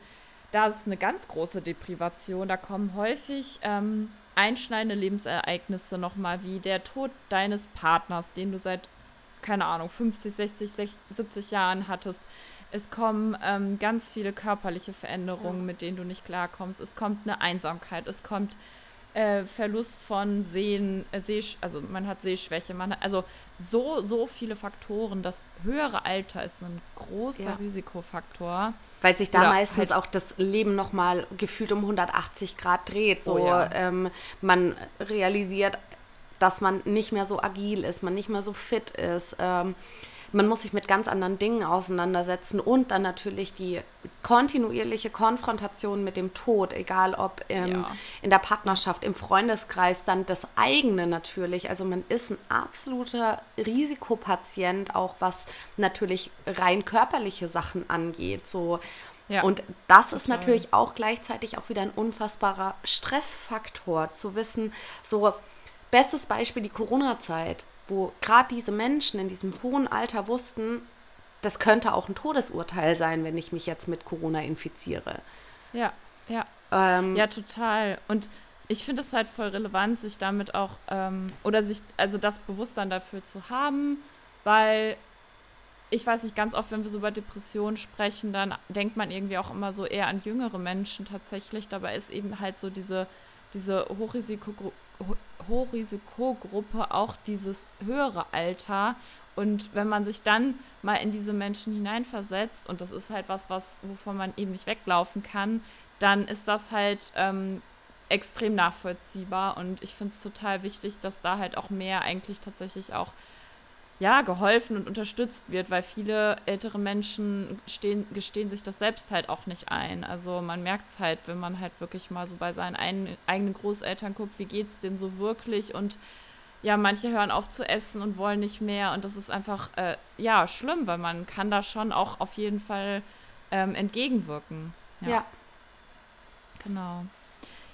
Speaker 1: da ist eine ganz große Deprivation. Da kommen häufig ähm, einschneidende Lebensereignisse nochmal, wie der Tod deines Partners, den du seit, keine Ahnung, 50, 60, 60 70 Jahren hattest. Es kommen ähm, ganz viele körperliche Veränderungen, ja. mit denen du nicht klarkommst. Es kommt eine Einsamkeit, es kommt äh, Verlust von Sehen, äh, Seh, also man hat Sehschwäche, man hat also so, so viele Faktoren. Das höhere Alter ist ein großer ja. Risikofaktor.
Speaker 2: Weil sich da Oder meistens halt auch das Leben nochmal gefühlt um 180 Grad dreht. So, oh ja. ähm, man realisiert, dass man nicht mehr so agil ist, man nicht mehr so fit ist. Ähm, man muss sich mit ganz anderen Dingen auseinandersetzen und dann natürlich die kontinuierliche Konfrontation mit dem Tod, egal ob ähm, ja. in der Partnerschaft, im Freundeskreis, dann das eigene natürlich. Also man ist ein absoluter Risikopatient, auch was natürlich rein körperliche Sachen angeht. So ja, und das ist natürlich auch gleichzeitig auch wieder ein unfassbarer Stressfaktor, zu wissen, so bestes Beispiel die Corona-Zeit wo gerade diese Menschen in diesem hohen Alter wussten, das könnte auch ein Todesurteil sein, wenn ich mich jetzt mit Corona infiziere.
Speaker 1: Ja, ja. Ähm, ja, total. Und ich finde es halt voll relevant, sich damit auch, ähm, oder sich, also das Bewusstsein dafür zu haben, weil ich weiß nicht, ganz oft, wenn wir so über Depressionen sprechen, dann denkt man irgendwie auch immer so eher an jüngere Menschen tatsächlich. Dabei ist eben halt so diese, diese Hochrisikogruppe Hochrisikogruppe auch dieses höhere Alter. Und wenn man sich dann mal in diese Menschen hineinversetzt, und das ist halt was, was wovon man eben nicht weglaufen kann, dann ist das halt ähm, extrem nachvollziehbar. Und ich finde es total wichtig, dass da halt auch mehr eigentlich tatsächlich auch ja, geholfen und unterstützt wird, weil viele ältere Menschen stehen, gestehen sich das selbst halt auch nicht ein. Also man merkt es halt, wenn man halt wirklich mal so bei seinen ein, eigenen Großeltern guckt, wie geht es denen so wirklich und ja, manche hören auf zu essen und wollen nicht mehr und das ist einfach, äh, ja, schlimm, weil man kann da schon auch auf jeden Fall ähm, entgegenwirken. ja. ja. Genau.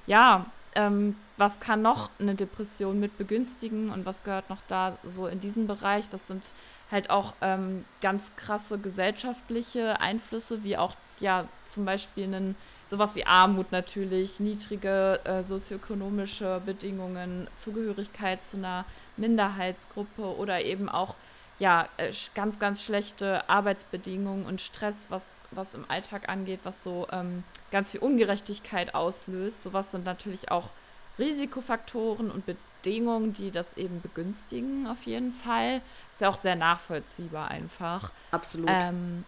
Speaker 1: Ja, ähm, was kann noch eine Depression mit begünstigen und was gehört noch da so in diesen Bereich? Das sind halt auch ähm, ganz krasse gesellschaftliche Einflüsse, wie auch ja zum Beispiel einen, sowas wie Armut natürlich, niedrige äh, sozioökonomische Bedingungen, Zugehörigkeit zu einer Minderheitsgruppe oder eben auch ja, äh, ganz, ganz schlechte Arbeitsbedingungen und Stress, was, was im Alltag angeht, was so ähm, ganz viel Ungerechtigkeit auslöst. Sowas sind natürlich auch Risikofaktoren und Bedingungen, die das eben begünstigen, auf jeden Fall. Ist ja auch sehr nachvollziehbar einfach.
Speaker 2: Absolut.
Speaker 1: Ähm,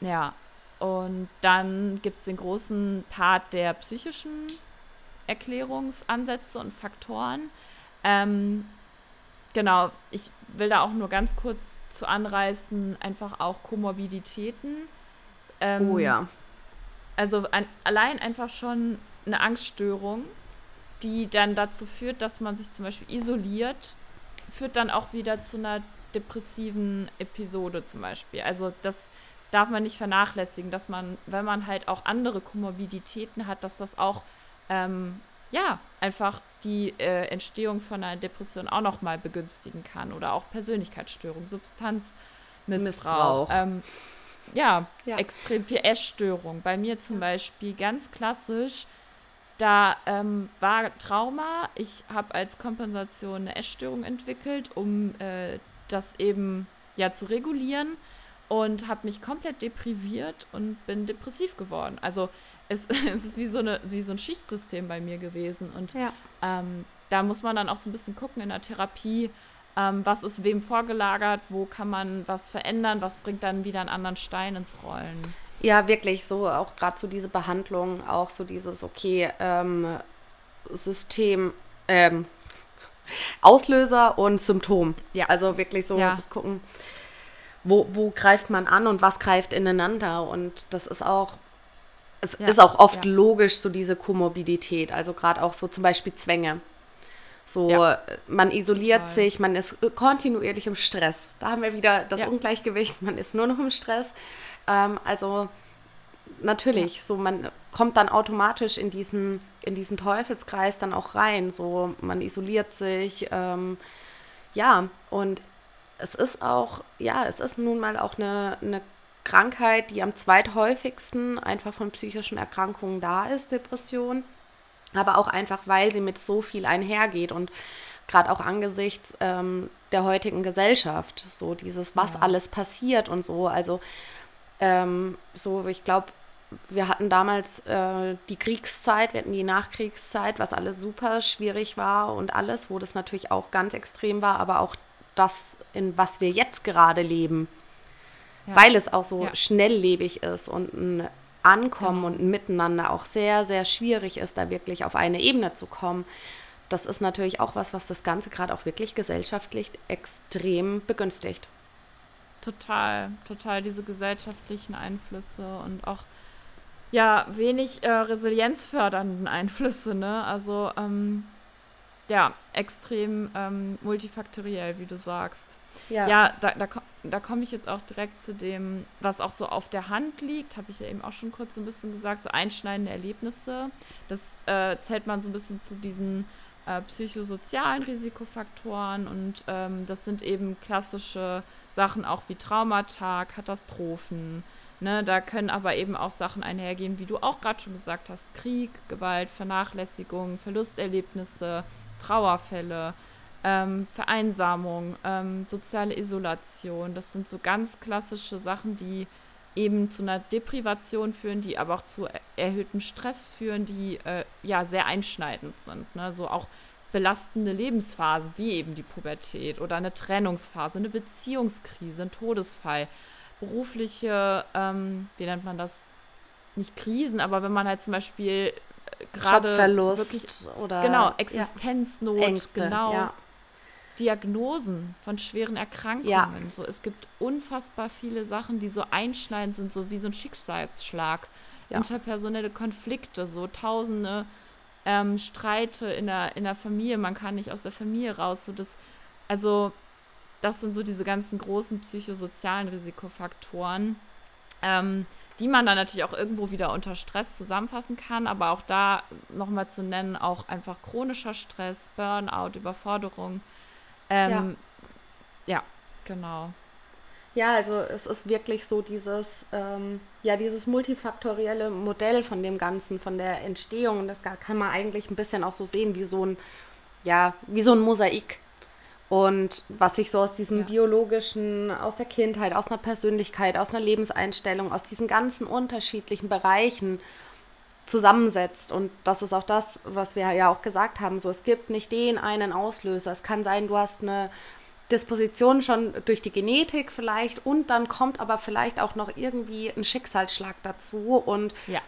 Speaker 1: ja, und dann gibt es den großen Part der psychischen Erklärungsansätze und Faktoren. Ähm, genau, ich will da auch nur ganz kurz zu anreißen, einfach auch Komorbiditäten.
Speaker 2: Ähm, oh ja.
Speaker 1: Also ein, allein einfach schon eine Angststörung die dann dazu führt, dass man sich zum Beispiel isoliert, führt dann auch wieder zu einer depressiven Episode zum Beispiel. Also das darf man nicht vernachlässigen, dass man, wenn man halt auch andere Komorbiditäten hat, dass das auch ähm, ja einfach die äh, Entstehung von einer Depression auch noch mal begünstigen kann oder auch Persönlichkeitsstörung, Substanzmissbrauch. Ähm, ja, ja, extrem viel Essstörung. Bei mir zum Beispiel ganz klassisch da ähm, war Trauma. Ich habe als Kompensation eine Essstörung entwickelt, um äh, das eben ja zu regulieren und habe mich komplett depriviert und bin depressiv geworden. Also es, es ist wie so, eine, wie so ein Schichtsystem bei mir gewesen. Und ja. ähm, da muss man dann auch so ein bisschen gucken in der Therapie, ähm, was ist wem vorgelagert, wo kann man was verändern, was bringt dann wieder einen anderen Stein ins Rollen.
Speaker 2: Ja, wirklich so, auch gerade so diese Behandlung, auch so dieses, okay, ähm, System, ähm, Auslöser und Symptom. Ja. Also wirklich so ja. gucken, wo, wo greift man an und was greift ineinander. Und das ist auch, es ja. ist auch oft ja. logisch, so diese Komorbidität. Also gerade auch so zum Beispiel Zwänge. So, ja. man isoliert Total. sich, man ist kontinuierlich im Stress. Da haben wir wieder das Ungleichgewicht, man ist nur noch im Stress. Ähm, also natürlich, so man kommt dann automatisch in diesen, in diesen Teufelskreis dann auch rein. So man isoliert sich, ähm, ja, und es ist auch, ja, es ist nun mal auch eine, eine Krankheit, die am zweithäufigsten einfach von psychischen Erkrankungen da ist, Depression. Aber auch einfach, weil sie mit so viel einhergeht und gerade auch angesichts ähm, der heutigen Gesellschaft, so dieses, was ja. alles passiert und so. Also ähm, so, ich glaube, wir hatten damals äh, die Kriegszeit, wir hatten die Nachkriegszeit, was alles super schwierig war und alles, wo das natürlich auch ganz extrem war, aber auch das, in was wir jetzt gerade leben, ja. weil es auch so ja. schnelllebig ist und ein Ankommen genau. und ein Miteinander auch sehr, sehr schwierig ist, da wirklich auf eine Ebene zu kommen. Das ist natürlich auch was, was das Ganze gerade auch wirklich gesellschaftlich extrem begünstigt.
Speaker 1: total, total diese gesellschaftlichen Einflüsse und auch ja wenig äh, resilienzfördernden Einflüsse, ne? Also ähm, ja, extrem ähm, multifaktoriell, wie du sagst. Ja, ja da, da, da komme ich jetzt auch direkt zu dem, was auch so auf der Hand liegt, habe ich ja eben auch schon kurz so ein bisschen gesagt, so einschneidende Erlebnisse. Das äh, zählt man so ein bisschen zu diesen äh, psychosozialen Risikofaktoren und ähm, das sind eben klassische Sachen auch wie Traumata, Katastrophen. Ne? Da können aber eben auch Sachen einhergehen, wie du auch gerade schon gesagt hast, Krieg, Gewalt, Vernachlässigung, Verlusterlebnisse, Trauerfälle, ähm, Vereinsamung, ähm, soziale Isolation. Das sind so ganz klassische Sachen, die eben zu einer Deprivation führen, die aber auch zu erhöhtem Stress führen, die äh, ja sehr einschneidend sind. Ne? So auch belastende Lebensphasen, wie eben die Pubertät oder eine Trennungsphase, eine Beziehungskrise, ein Todesfall, berufliche, ähm, wie nennt man das? Nicht Krisen, aber wenn man halt zum Beispiel äh, gerade
Speaker 2: Verlust oder
Speaker 1: genau Existenznot, ja, Ängste, genau. Ja. Diagnosen von schweren Erkrankungen. Ja. So, es gibt unfassbar viele Sachen, die so einschneidend sind, so wie so ein Schicksalsschlag. Ja. Interpersonelle Konflikte, so tausende ähm, Streite in der, in der Familie, man kann nicht aus der Familie raus. So das, also, das sind so diese ganzen großen psychosozialen Risikofaktoren, ähm, die man dann natürlich auch irgendwo wieder unter Stress zusammenfassen kann, aber auch da nochmal zu nennen, auch einfach chronischer Stress, Burnout, Überforderung ähm, ja. ja, genau.
Speaker 2: Ja, also es ist wirklich so dieses, ähm, ja, dieses multifaktorielle Modell von dem Ganzen, von der Entstehung. Das kann man eigentlich ein bisschen auch so sehen wie so ein, ja, wie so ein Mosaik. Und was sich so aus diesem ja. biologischen, aus der Kindheit, aus einer Persönlichkeit, aus einer Lebenseinstellung, aus diesen ganzen unterschiedlichen Bereichen zusammensetzt. Und das ist auch das, was wir ja auch gesagt haben. So, es gibt nicht den einen Auslöser. Es kann sein, du hast eine Disposition schon durch die Genetik vielleicht und dann kommt aber vielleicht auch noch irgendwie ein Schicksalsschlag dazu und
Speaker 1: ja.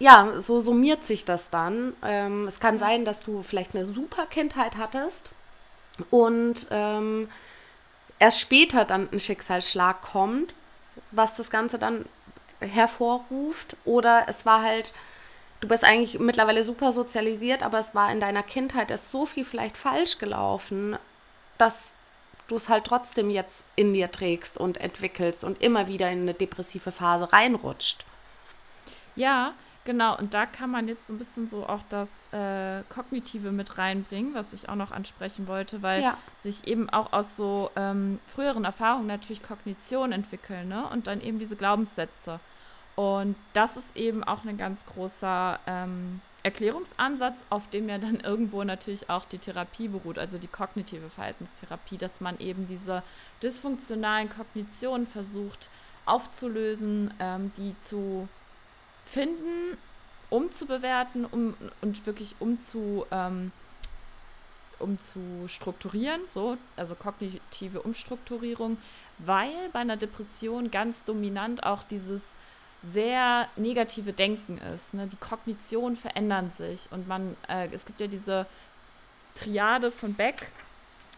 Speaker 2: Ja, so summiert sich das dann. Ähm, es kann sein, dass du vielleicht eine super Kindheit hattest und ähm, erst später dann ein Schicksalsschlag kommt, was das Ganze dann hervorruft oder es war halt, du bist eigentlich mittlerweile super sozialisiert, aber es war in deiner Kindheit ist so viel vielleicht falsch gelaufen, dass du es halt trotzdem jetzt in dir trägst und entwickelst und immer wieder in eine depressive Phase reinrutscht.
Speaker 1: Ja, Genau, und da kann man jetzt so ein bisschen so auch das äh, Kognitive mit reinbringen, was ich auch noch ansprechen wollte, weil ja. sich eben auch aus so ähm, früheren Erfahrungen natürlich Kognition entwickeln, ne? Und dann eben diese Glaubenssätze. Und das ist eben auch ein ganz großer ähm, Erklärungsansatz, auf dem ja dann irgendwo natürlich auch die Therapie beruht, also die kognitive Verhaltenstherapie, dass man eben diese dysfunktionalen Kognitionen versucht aufzulösen, ähm, die zu finden, umzubewerten um, und wirklich umzu, ähm, um zu strukturieren, so, also kognitive Umstrukturierung, weil bei einer Depression ganz dominant auch dieses sehr negative Denken ist. Ne? Die Kognition verändern sich und man, äh, es gibt ja diese Triade von Beck,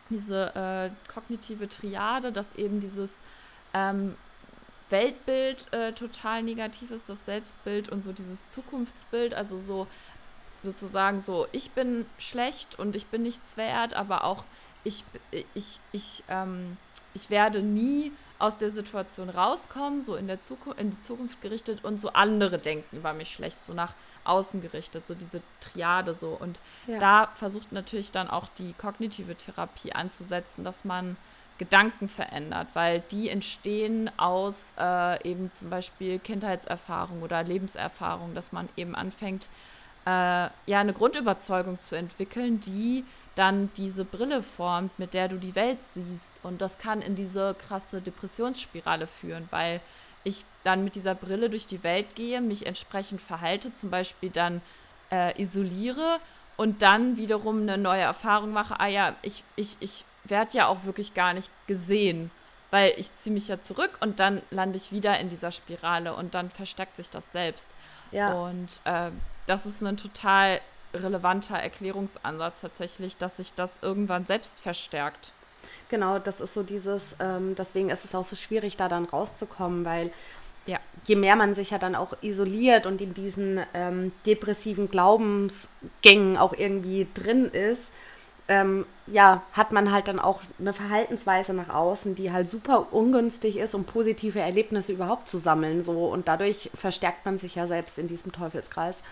Speaker 1: diese äh, kognitive Triade, dass eben dieses ähm, Weltbild äh, total negativ ist, das Selbstbild und so dieses Zukunftsbild, also so sozusagen so, ich bin schlecht und ich bin nichts wert, aber auch ich, ich, ich, ähm, ich werde nie aus der Situation rauskommen, so in, der Zukunft, in die Zukunft gerichtet und so andere denken über mich schlecht, so nach außen gerichtet, so diese Triade so. Und ja. da versucht natürlich dann auch die kognitive Therapie anzusetzen, dass man Gedanken verändert, weil die entstehen aus äh, eben zum Beispiel Kindheitserfahrung oder Lebenserfahrung, dass man eben anfängt, äh, ja, eine Grundüberzeugung zu entwickeln, die dann diese Brille formt, mit der du die Welt siehst. Und das kann in diese krasse Depressionsspirale führen, weil ich dann mit dieser Brille durch die Welt gehe, mich entsprechend verhalte, zum Beispiel dann äh, isoliere und dann wiederum eine neue Erfahrung mache. Ah ja, ich, ich, ich werde ja auch wirklich gar nicht gesehen, weil ich ziehe mich ja zurück und dann lande ich wieder in dieser Spirale und dann verstärkt sich das selbst. Ja. Und äh, das ist ein total relevanter Erklärungsansatz tatsächlich, dass sich das irgendwann selbst verstärkt.
Speaker 2: Genau, das ist so dieses, ähm, deswegen ist es auch so schwierig, da dann rauszukommen, weil ja. je mehr man sich ja dann auch isoliert und in diesen ähm, depressiven Glaubensgängen auch irgendwie drin ist, ähm, ja, hat man halt dann auch eine Verhaltensweise nach außen, die halt super ungünstig ist, um positive Erlebnisse überhaupt zu sammeln. So. Und dadurch verstärkt man sich ja selbst in diesem Teufelskreis.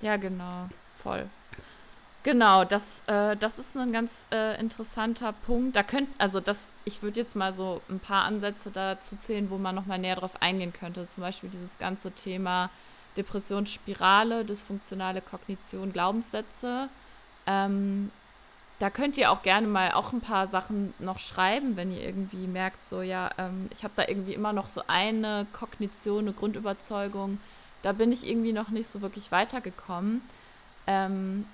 Speaker 1: Ja, genau, voll. Genau, das, äh, das ist ein ganz äh, interessanter Punkt. Da könnt, also das, ich würde jetzt mal so ein paar Ansätze dazu zählen, wo man nochmal näher drauf eingehen könnte. Zum Beispiel dieses ganze Thema Depressionsspirale, dysfunktionale Kognition, Glaubenssätze. Ähm, da könnt ihr auch gerne mal auch ein paar Sachen noch schreiben, wenn ihr irgendwie merkt, so ja, ähm, ich habe da irgendwie immer noch so eine Kognition, eine Grundüberzeugung, da bin ich irgendwie noch nicht so wirklich weitergekommen. Ähm,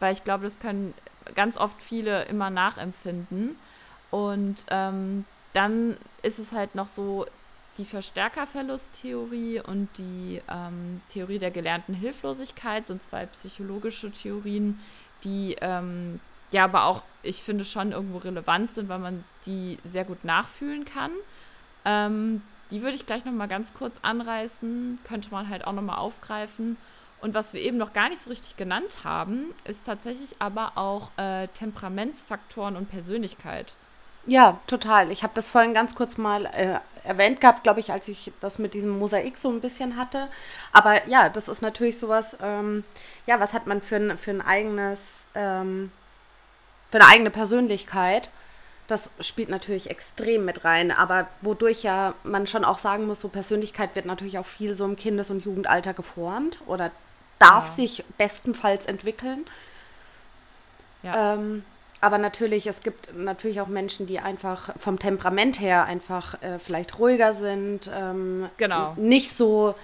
Speaker 1: weil ich glaube, das können ganz oft viele immer nachempfinden. Und ähm, dann ist es halt noch so die Verstärkerverlusttheorie und die ähm, Theorie der gelernten Hilflosigkeit sind zwei psychologische Theorien, die ähm, ja aber auch, ich finde, schon irgendwo relevant sind, weil man die sehr gut nachfühlen kann. Ähm, die würde ich gleich nochmal ganz kurz anreißen, könnte man halt auch nochmal aufgreifen. Und was wir eben noch gar nicht so richtig genannt haben, ist tatsächlich aber auch äh, Temperamentsfaktoren und Persönlichkeit.
Speaker 2: Ja, total. Ich habe das vorhin ganz kurz mal äh, erwähnt gehabt, glaube ich, als ich das mit diesem Mosaik so ein bisschen hatte. Aber ja, das ist natürlich sowas, ähm, ja, was hat man für ein, für ein eigenes, ähm, für eine eigene Persönlichkeit? Das spielt natürlich extrem mit rein, aber wodurch ja man schon auch sagen muss, so Persönlichkeit wird natürlich auch viel so im Kindes- und Jugendalter geformt oder darf ja. sich bestenfalls entwickeln. Ja. Ähm, aber natürlich, es gibt natürlich auch Menschen, die einfach vom Temperament her einfach äh, vielleicht ruhiger sind, ähm, genau. nicht so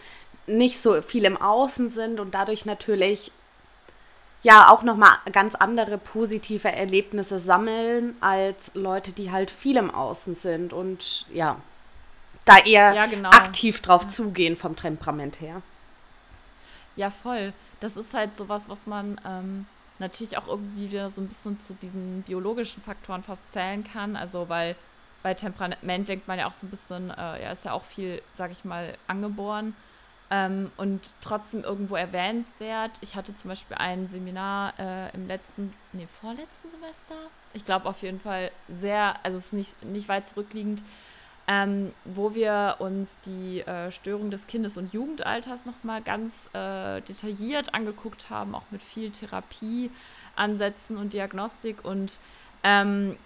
Speaker 2: nicht so viel im Außen sind und dadurch natürlich ja auch nochmal ganz andere positive Erlebnisse sammeln als Leute, die halt viel im Außen sind und ja, da eher ja, genau. aktiv drauf ja. zugehen vom Temperament her.
Speaker 1: Ja, voll. Das ist halt sowas, was man ähm, natürlich auch irgendwie wieder so ein bisschen zu diesen biologischen Faktoren fast zählen kann. Also, weil bei Temperament denkt man ja auch so ein bisschen, äh, ja, ist ja auch viel, sag ich mal, angeboren. Ähm, und trotzdem irgendwo erwähnenswert. Ich hatte zum Beispiel ein Seminar äh, im letzten, nee, vorletzten Semester. Ich glaube auf jeden Fall sehr, also es ist nicht, nicht weit zurückliegend, ähm, wo wir uns die äh, Störung des Kindes- und Jugendalters nochmal ganz äh, detailliert angeguckt haben, auch mit viel Therapieansätzen und Diagnostik. Und ähm,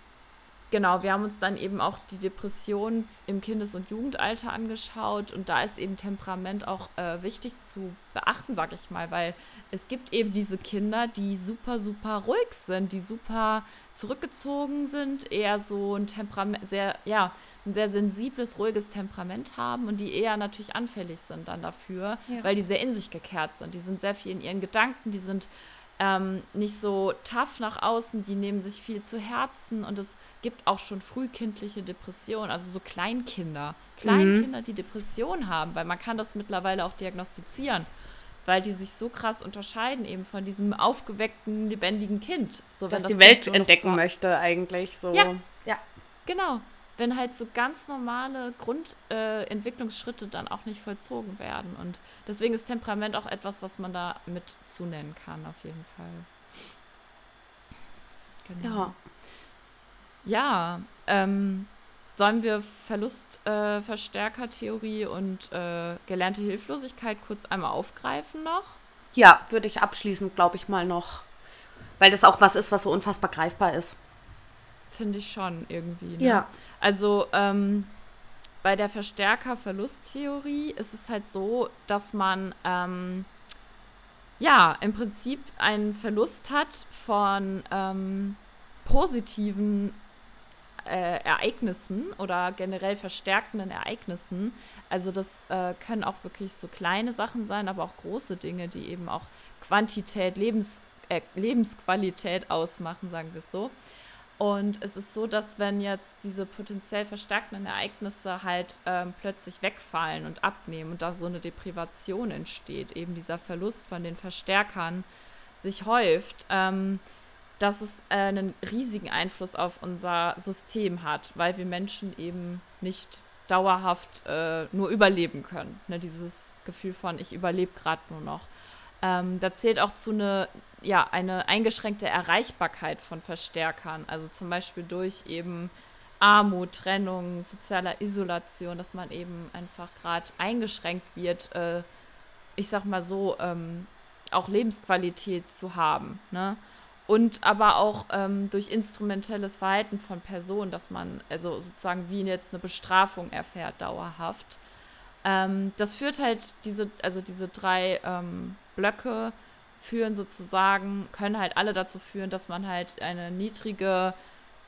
Speaker 1: genau, wir haben uns dann eben auch die Depression im Kindes- und Jugendalter angeschaut. Und da ist eben Temperament auch äh, wichtig zu beachten, sag ich mal, weil es gibt eben diese Kinder, die super, super ruhig sind, die super zurückgezogen sind, eher so ein Temperament, sehr, ja, ein sehr sensibles, ruhiges Temperament haben und die eher natürlich anfällig sind dann dafür, ja. weil die sehr in sich gekehrt sind. Die sind sehr viel in ihren Gedanken, die sind ähm, nicht so tough nach außen, die nehmen sich viel zu Herzen und es gibt auch schon frühkindliche Depressionen, also so Kleinkinder, Kleinkinder, mhm. die Depressionen haben, weil man kann das mittlerweile auch diagnostizieren, weil die sich so krass unterscheiden eben von diesem aufgeweckten, lebendigen Kind. So,
Speaker 2: Dass die Welt entdecken so möchte eigentlich so.
Speaker 1: Ja, ja. genau wenn halt so ganz normale Grundentwicklungsschritte äh, dann auch nicht vollzogen werden. Und deswegen ist Temperament auch etwas, was man da mit zunennen kann, auf jeden Fall. Genau. Ja, ja ähm, sollen wir Verlustverstärkertheorie äh, und äh, gelernte Hilflosigkeit kurz einmal aufgreifen noch?
Speaker 2: Ja, würde ich abschließend, glaube ich, mal noch. Weil das auch was ist, was so unfassbar greifbar ist.
Speaker 1: Finde ich schon irgendwie. Ne? Ja. Also ähm, bei der Verstärker-Verlusttheorie ist es halt so, dass man ähm, ja im Prinzip einen Verlust hat von ähm, positiven äh, Ereignissen oder generell verstärkenden Ereignissen. Also das äh, können auch wirklich so kleine Sachen sein, aber auch große Dinge, die eben auch Quantität, Lebens, äh, Lebensqualität ausmachen, sagen wir es so. Und es ist so, dass wenn jetzt diese potenziell verstärkenden Ereignisse halt ähm, plötzlich wegfallen und abnehmen und da so eine Deprivation entsteht, eben dieser Verlust von den Verstärkern sich häuft, ähm, dass es äh, einen riesigen Einfluss auf unser System hat, weil wir Menschen eben nicht dauerhaft äh, nur überleben können. Ne, dieses Gefühl von, ich überlebe gerade nur noch. Ähm, da zählt auch zu eine, ja, eine eingeschränkte Erreichbarkeit von Verstärkern. Also zum Beispiel durch eben Armut, Trennung, sozialer Isolation, dass man eben einfach gerade eingeschränkt wird, äh, ich sag mal so, ähm, auch Lebensqualität zu haben. Ne? Und aber auch ähm, durch instrumentelles Verhalten von Personen, dass man also sozusagen wie jetzt eine Bestrafung erfährt, dauerhaft. Ähm, das führt halt diese, also diese drei ähm, Blöcke führen sozusagen, können halt alle dazu führen, dass man halt eine niedrige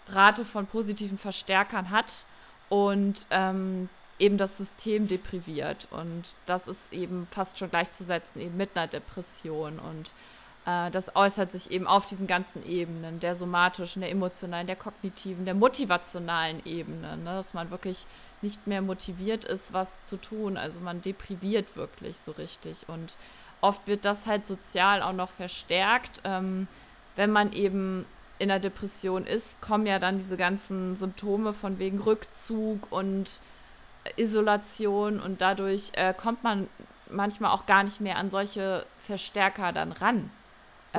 Speaker 1: Rate von positiven Verstärkern hat und ähm, eben das System depriviert. Und das ist eben fast schon gleichzusetzen eben mit einer Depression. Und das äußert sich eben auf diesen ganzen Ebenen, der somatischen, der emotionalen, der kognitiven, der motivationalen Ebene, ne? dass man wirklich nicht mehr motiviert ist, was zu tun. Also man depriviert wirklich so richtig. Und oft wird das halt sozial auch noch verstärkt. Ähm, wenn man eben in der Depression ist, kommen ja dann diese ganzen Symptome von wegen Rückzug und Isolation und dadurch äh, kommt man manchmal auch gar nicht mehr an solche Verstärker dann ran.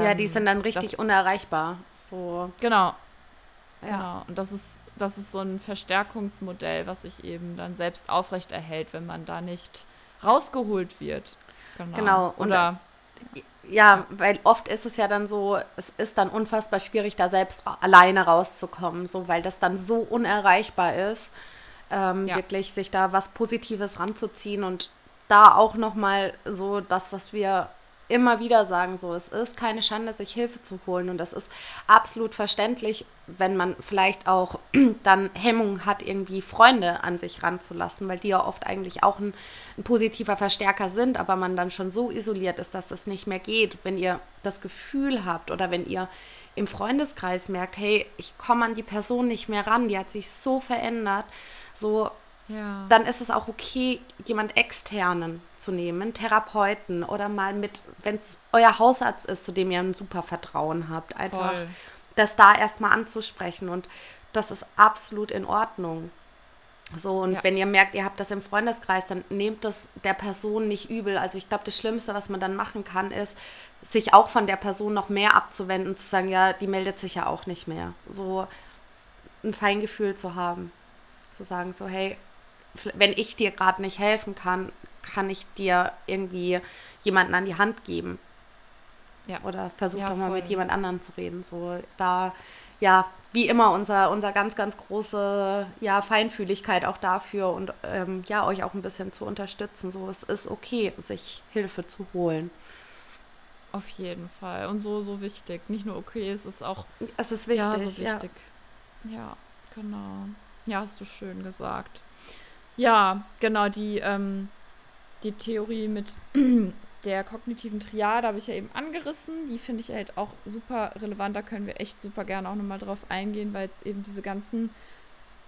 Speaker 2: Ja, die ähm, sind dann richtig das, unerreichbar. So.
Speaker 1: Genau. Ja. Genau. Und das ist, das ist so ein Verstärkungsmodell, was sich eben dann selbst aufrechterhält, wenn man da nicht rausgeholt wird.
Speaker 2: Genau. genau. Oder und, ja, weil oft ist es ja dann so, es ist dann unfassbar schwierig, da selbst alleine rauszukommen, so weil das dann so unerreichbar ist, ähm, ja. wirklich sich da was Positives ranzuziehen und da auch nochmal so das, was wir immer wieder sagen, so, es ist keine Schande, sich Hilfe zu holen. Und das ist absolut verständlich, wenn man vielleicht auch dann Hemmungen hat, irgendwie Freunde an sich ranzulassen, weil die ja oft eigentlich auch ein, ein, positiver Verstärker sind, aber man dann schon so isoliert ist, dass das nicht mehr geht. Wenn ihr das Gefühl habt oder wenn ihr im Freundeskreis merkt, hey, ich komme an die Person nicht mehr ran, die hat sich so verändert, so ja. dann ist es auch okay, jemand externen zu nehmen, Therapeuten oder mal mit, wenn es euer Hausarzt ist, zu dem ihr ein super Vertrauen habt, einfach Voll. das da erstmal anzusprechen und das ist absolut in Ordnung. So, und ja. wenn ihr merkt, ihr habt das im Freundeskreis, dann nehmt das der Person nicht übel. Also ich glaube, das Schlimmste, was man dann machen kann, ist, sich auch von der Person noch mehr abzuwenden zu sagen, ja, die meldet sich ja auch nicht mehr. So ein Feingefühl zu haben. Zu sagen, so, hey, wenn ich dir gerade nicht helfen kann, kann ich dir irgendwie jemanden an die Hand geben. Ja. Oder versuch ja, doch mal voll. mit jemand anderem zu reden. So, da, ja, wie immer unser, unser ganz, ganz große ja, Feinfühligkeit auch dafür und ähm, ja, euch auch ein bisschen zu unterstützen. So, es ist okay, sich Hilfe zu holen.
Speaker 1: Auf jeden Fall. Und so, so wichtig. Nicht nur okay, es ist auch.
Speaker 2: Es ist wichtig. Ja,
Speaker 1: so wichtig. Ja, ja genau. Ja, hast du schön gesagt. Ja, genau, die, ähm, die Theorie mit der kognitiven Triade habe ich ja eben angerissen. Die finde ich halt auch super relevant. Da können wir echt super gerne auch nochmal drauf eingehen, weil es eben diese ganzen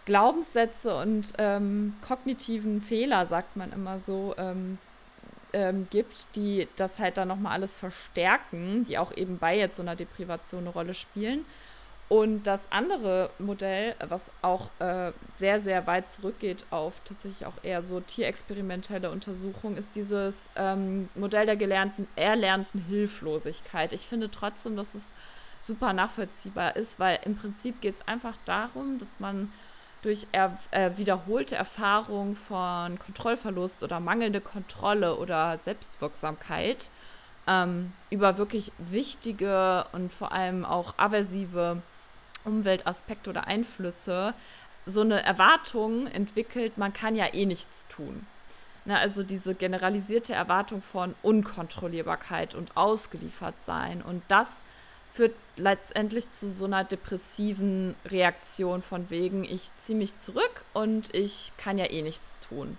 Speaker 1: Glaubenssätze und ähm, kognitiven Fehler, sagt man immer so, ähm, ähm, gibt, die das halt dann nochmal alles verstärken, die auch eben bei jetzt so einer Deprivation eine Rolle spielen. Und das andere Modell, was auch äh, sehr, sehr weit zurückgeht auf tatsächlich auch eher so tierexperimentelle Untersuchungen, ist dieses ähm, Modell der gelernten, erlernten Hilflosigkeit. Ich finde trotzdem, dass es super nachvollziehbar ist, weil im Prinzip geht es einfach darum, dass man durch er, äh, wiederholte Erfahrung von Kontrollverlust oder mangelnde Kontrolle oder Selbstwirksamkeit ähm, über wirklich wichtige und vor allem auch aversive Umweltaspekte oder Einflüsse so eine Erwartung entwickelt, man kann ja eh nichts tun. Na, also diese generalisierte Erwartung von Unkontrollierbarkeit und ausgeliefert sein. Und das führt letztendlich zu so einer depressiven Reaktion von wegen, ich ziehe mich zurück und ich kann ja eh nichts tun.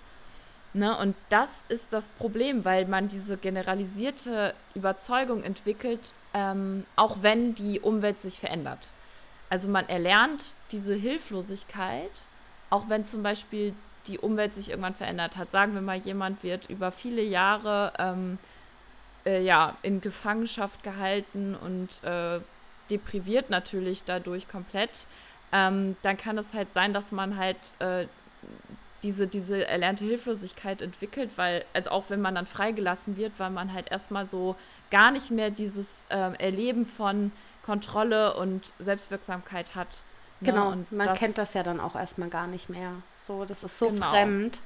Speaker 1: Ne? Und das ist das Problem, weil man diese generalisierte Überzeugung entwickelt, ähm, auch wenn die Umwelt sich verändert. Also man erlernt diese Hilflosigkeit, auch wenn zum Beispiel die Umwelt sich irgendwann verändert hat. Sagen wir mal, jemand wird über viele Jahre ähm, äh, ja, in Gefangenschaft gehalten und äh, depriviert natürlich dadurch komplett, ähm, dann kann es halt sein, dass man halt äh, diese, diese erlernte Hilflosigkeit entwickelt, weil, also auch wenn man dann freigelassen wird, weil man halt erstmal so gar nicht mehr dieses äh, Erleben von Kontrolle und Selbstwirksamkeit hat.
Speaker 2: Ne? Genau, und man das, kennt das ja dann auch erstmal gar nicht mehr. So, das ist so genau. fremd.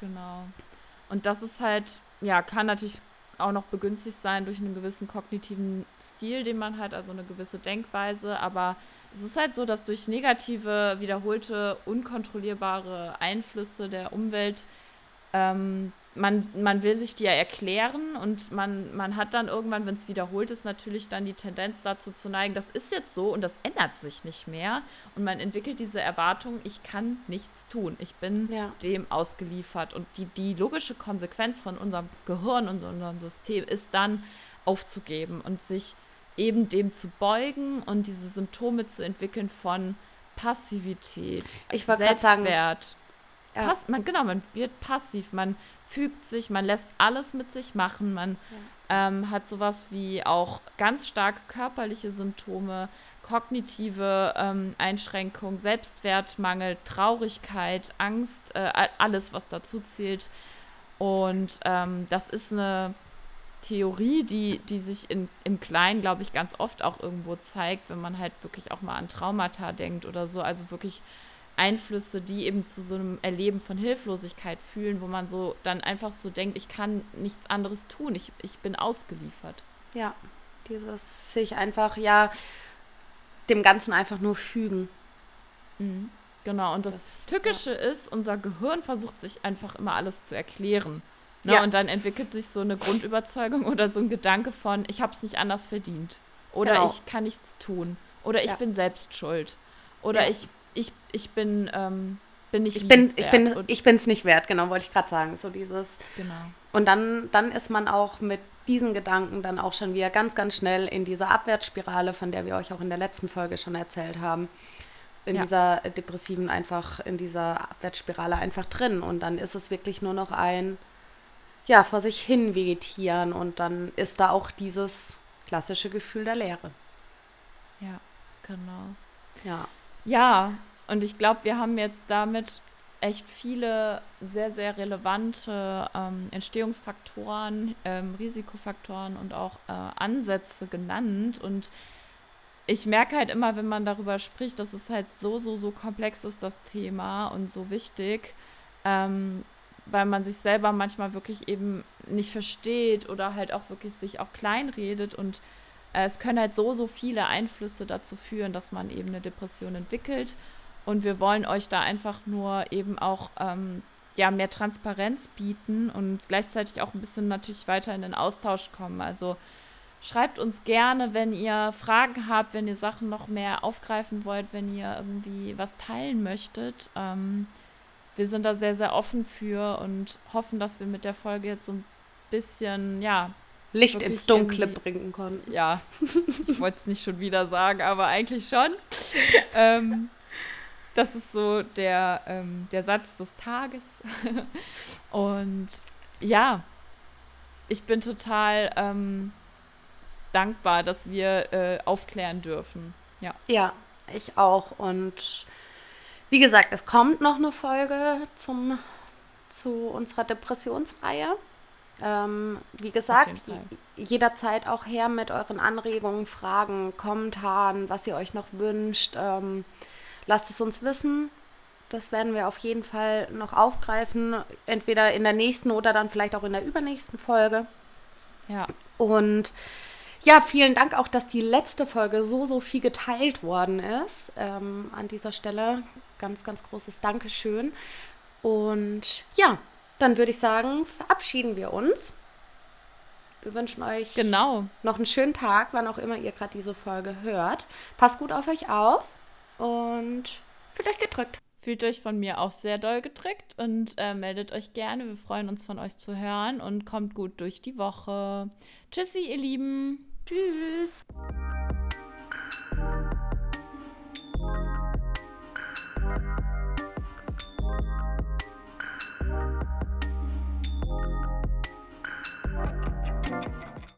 Speaker 1: Genau. Und das ist halt, ja, kann natürlich auch noch begünstigt sein durch einen gewissen kognitiven Stil, den man hat, also eine gewisse Denkweise. Aber es ist halt so, dass durch negative, wiederholte, unkontrollierbare Einflüsse der Umwelt ähm, man, man will sich die ja erklären und man, man hat dann irgendwann, wenn es wiederholt ist, natürlich dann die Tendenz dazu zu neigen, das ist jetzt so und das ändert sich nicht mehr. Und man entwickelt diese Erwartung, ich kann nichts tun, ich bin ja. dem ausgeliefert. Und die, die logische Konsequenz von unserem Gehirn und unserem System ist dann aufzugeben und sich eben dem zu beugen und diese Symptome zu entwickeln von Passivität,
Speaker 2: ich Selbstwert. Sagen,
Speaker 1: ja. Pass, man, genau, man wird passiv, man fügt sich, man lässt alles mit sich machen, man ja. ähm, hat sowas wie auch ganz starke körperliche Symptome, kognitive ähm, Einschränkungen, Selbstwertmangel, Traurigkeit, Angst, äh, alles, was dazu zählt. Und ähm, das ist eine Theorie, die, die sich in, im Kleinen, glaube ich, ganz oft auch irgendwo zeigt, wenn man halt wirklich auch mal an Traumata denkt oder so. Also wirklich Einflüsse, die eben zu so einem Erleben von Hilflosigkeit fühlen, wo man so dann einfach so denkt, ich kann nichts anderes tun, ich, ich bin ausgeliefert.
Speaker 2: Ja, dieses sich einfach, ja, dem Ganzen einfach nur fügen.
Speaker 1: Mhm. Genau, und das, das Tückische ja. ist, unser Gehirn versucht sich einfach immer alles zu erklären. Ne? Ja. Und dann entwickelt sich so eine Grundüberzeugung oder so ein Gedanke von, ich habe es nicht anders verdient. Oder genau. ich kann nichts tun. Oder ich ja. bin selbst schuld. Oder ich ich, ich bin, ähm, bin nicht
Speaker 2: ich bin, ich bin Ich bin es nicht wert, genau, wollte ich gerade sagen. So dieses.
Speaker 1: Genau.
Speaker 2: Und dann, dann ist man auch mit diesen Gedanken dann auch schon wieder ganz, ganz schnell in dieser Abwärtsspirale, von der wir euch auch in der letzten Folge schon erzählt haben. In ja. dieser depressiven einfach, in dieser Abwärtsspirale einfach drin. Und dann ist es wirklich nur noch ein, ja, vor sich hin vegetieren. Und dann ist da auch dieses klassische Gefühl der Leere.
Speaker 1: Ja, genau.
Speaker 2: Ja.
Speaker 1: Ja, und ich glaube, wir haben jetzt damit echt viele sehr, sehr relevante ähm, Entstehungsfaktoren, ähm, Risikofaktoren und auch äh, Ansätze genannt. Und ich merke halt immer, wenn man darüber spricht, dass es halt so, so, so komplex ist, das Thema und so wichtig, ähm, weil man sich selber manchmal wirklich eben nicht versteht oder halt auch wirklich sich auch kleinredet und äh, es können halt so, so viele Einflüsse dazu führen, dass man eben eine Depression entwickelt. Und wir wollen euch da einfach nur eben auch ähm, ja, mehr Transparenz bieten und gleichzeitig auch ein bisschen natürlich weiter in den Austausch kommen. Also schreibt uns gerne, wenn ihr Fragen habt, wenn ihr Sachen noch mehr aufgreifen wollt, wenn ihr irgendwie was teilen möchtet. Ähm, wir sind da sehr, sehr offen für und hoffen, dass wir mit der Folge jetzt so ein bisschen, ja,
Speaker 2: Licht ins Dunkle bringen konnten.
Speaker 1: Ja, ich wollte es nicht schon wieder sagen, aber eigentlich schon. ähm, das ist so der, ähm, der Satz des Tages. Und ja, ich bin total ähm, dankbar, dass wir äh, aufklären dürfen. Ja.
Speaker 2: Ja, ich auch. Und wie gesagt, es kommt noch eine Folge zum, zu unserer Depressionsreihe. Ähm, wie gesagt, jederzeit auch her mit euren Anregungen, Fragen, Kommentaren, was ihr euch noch wünscht. Ähm, lasst es uns wissen. Das werden wir auf jeden Fall noch aufgreifen, entweder in der nächsten oder dann vielleicht auch in der übernächsten Folge.
Speaker 1: Ja.
Speaker 2: Und ja, vielen Dank auch, dass die letzte Folge so, so viel geteilt worden ist. Ähm, an dieser Stelle ganz, ganz großes Dankeschön. Und ja, dann würde ich sagen, verabschieden wir uns. Wir wünschen euch
Speaker 1: genau.
Speaker 2: noch einen schönen Tag, wann auch immer ihr gerade diese Folge hört. Passt gut auf euch auf und fühlt euch gedrückt.
Speaker 1: Fühlt euch von mir auch sehr doll gedrückt und äh, meldet euch gerne. Wir freuen uns von euch zu hören und kommt gut durch die Woche. Tschüssi, ihr Lieben.
Speaker 2: Tschüss.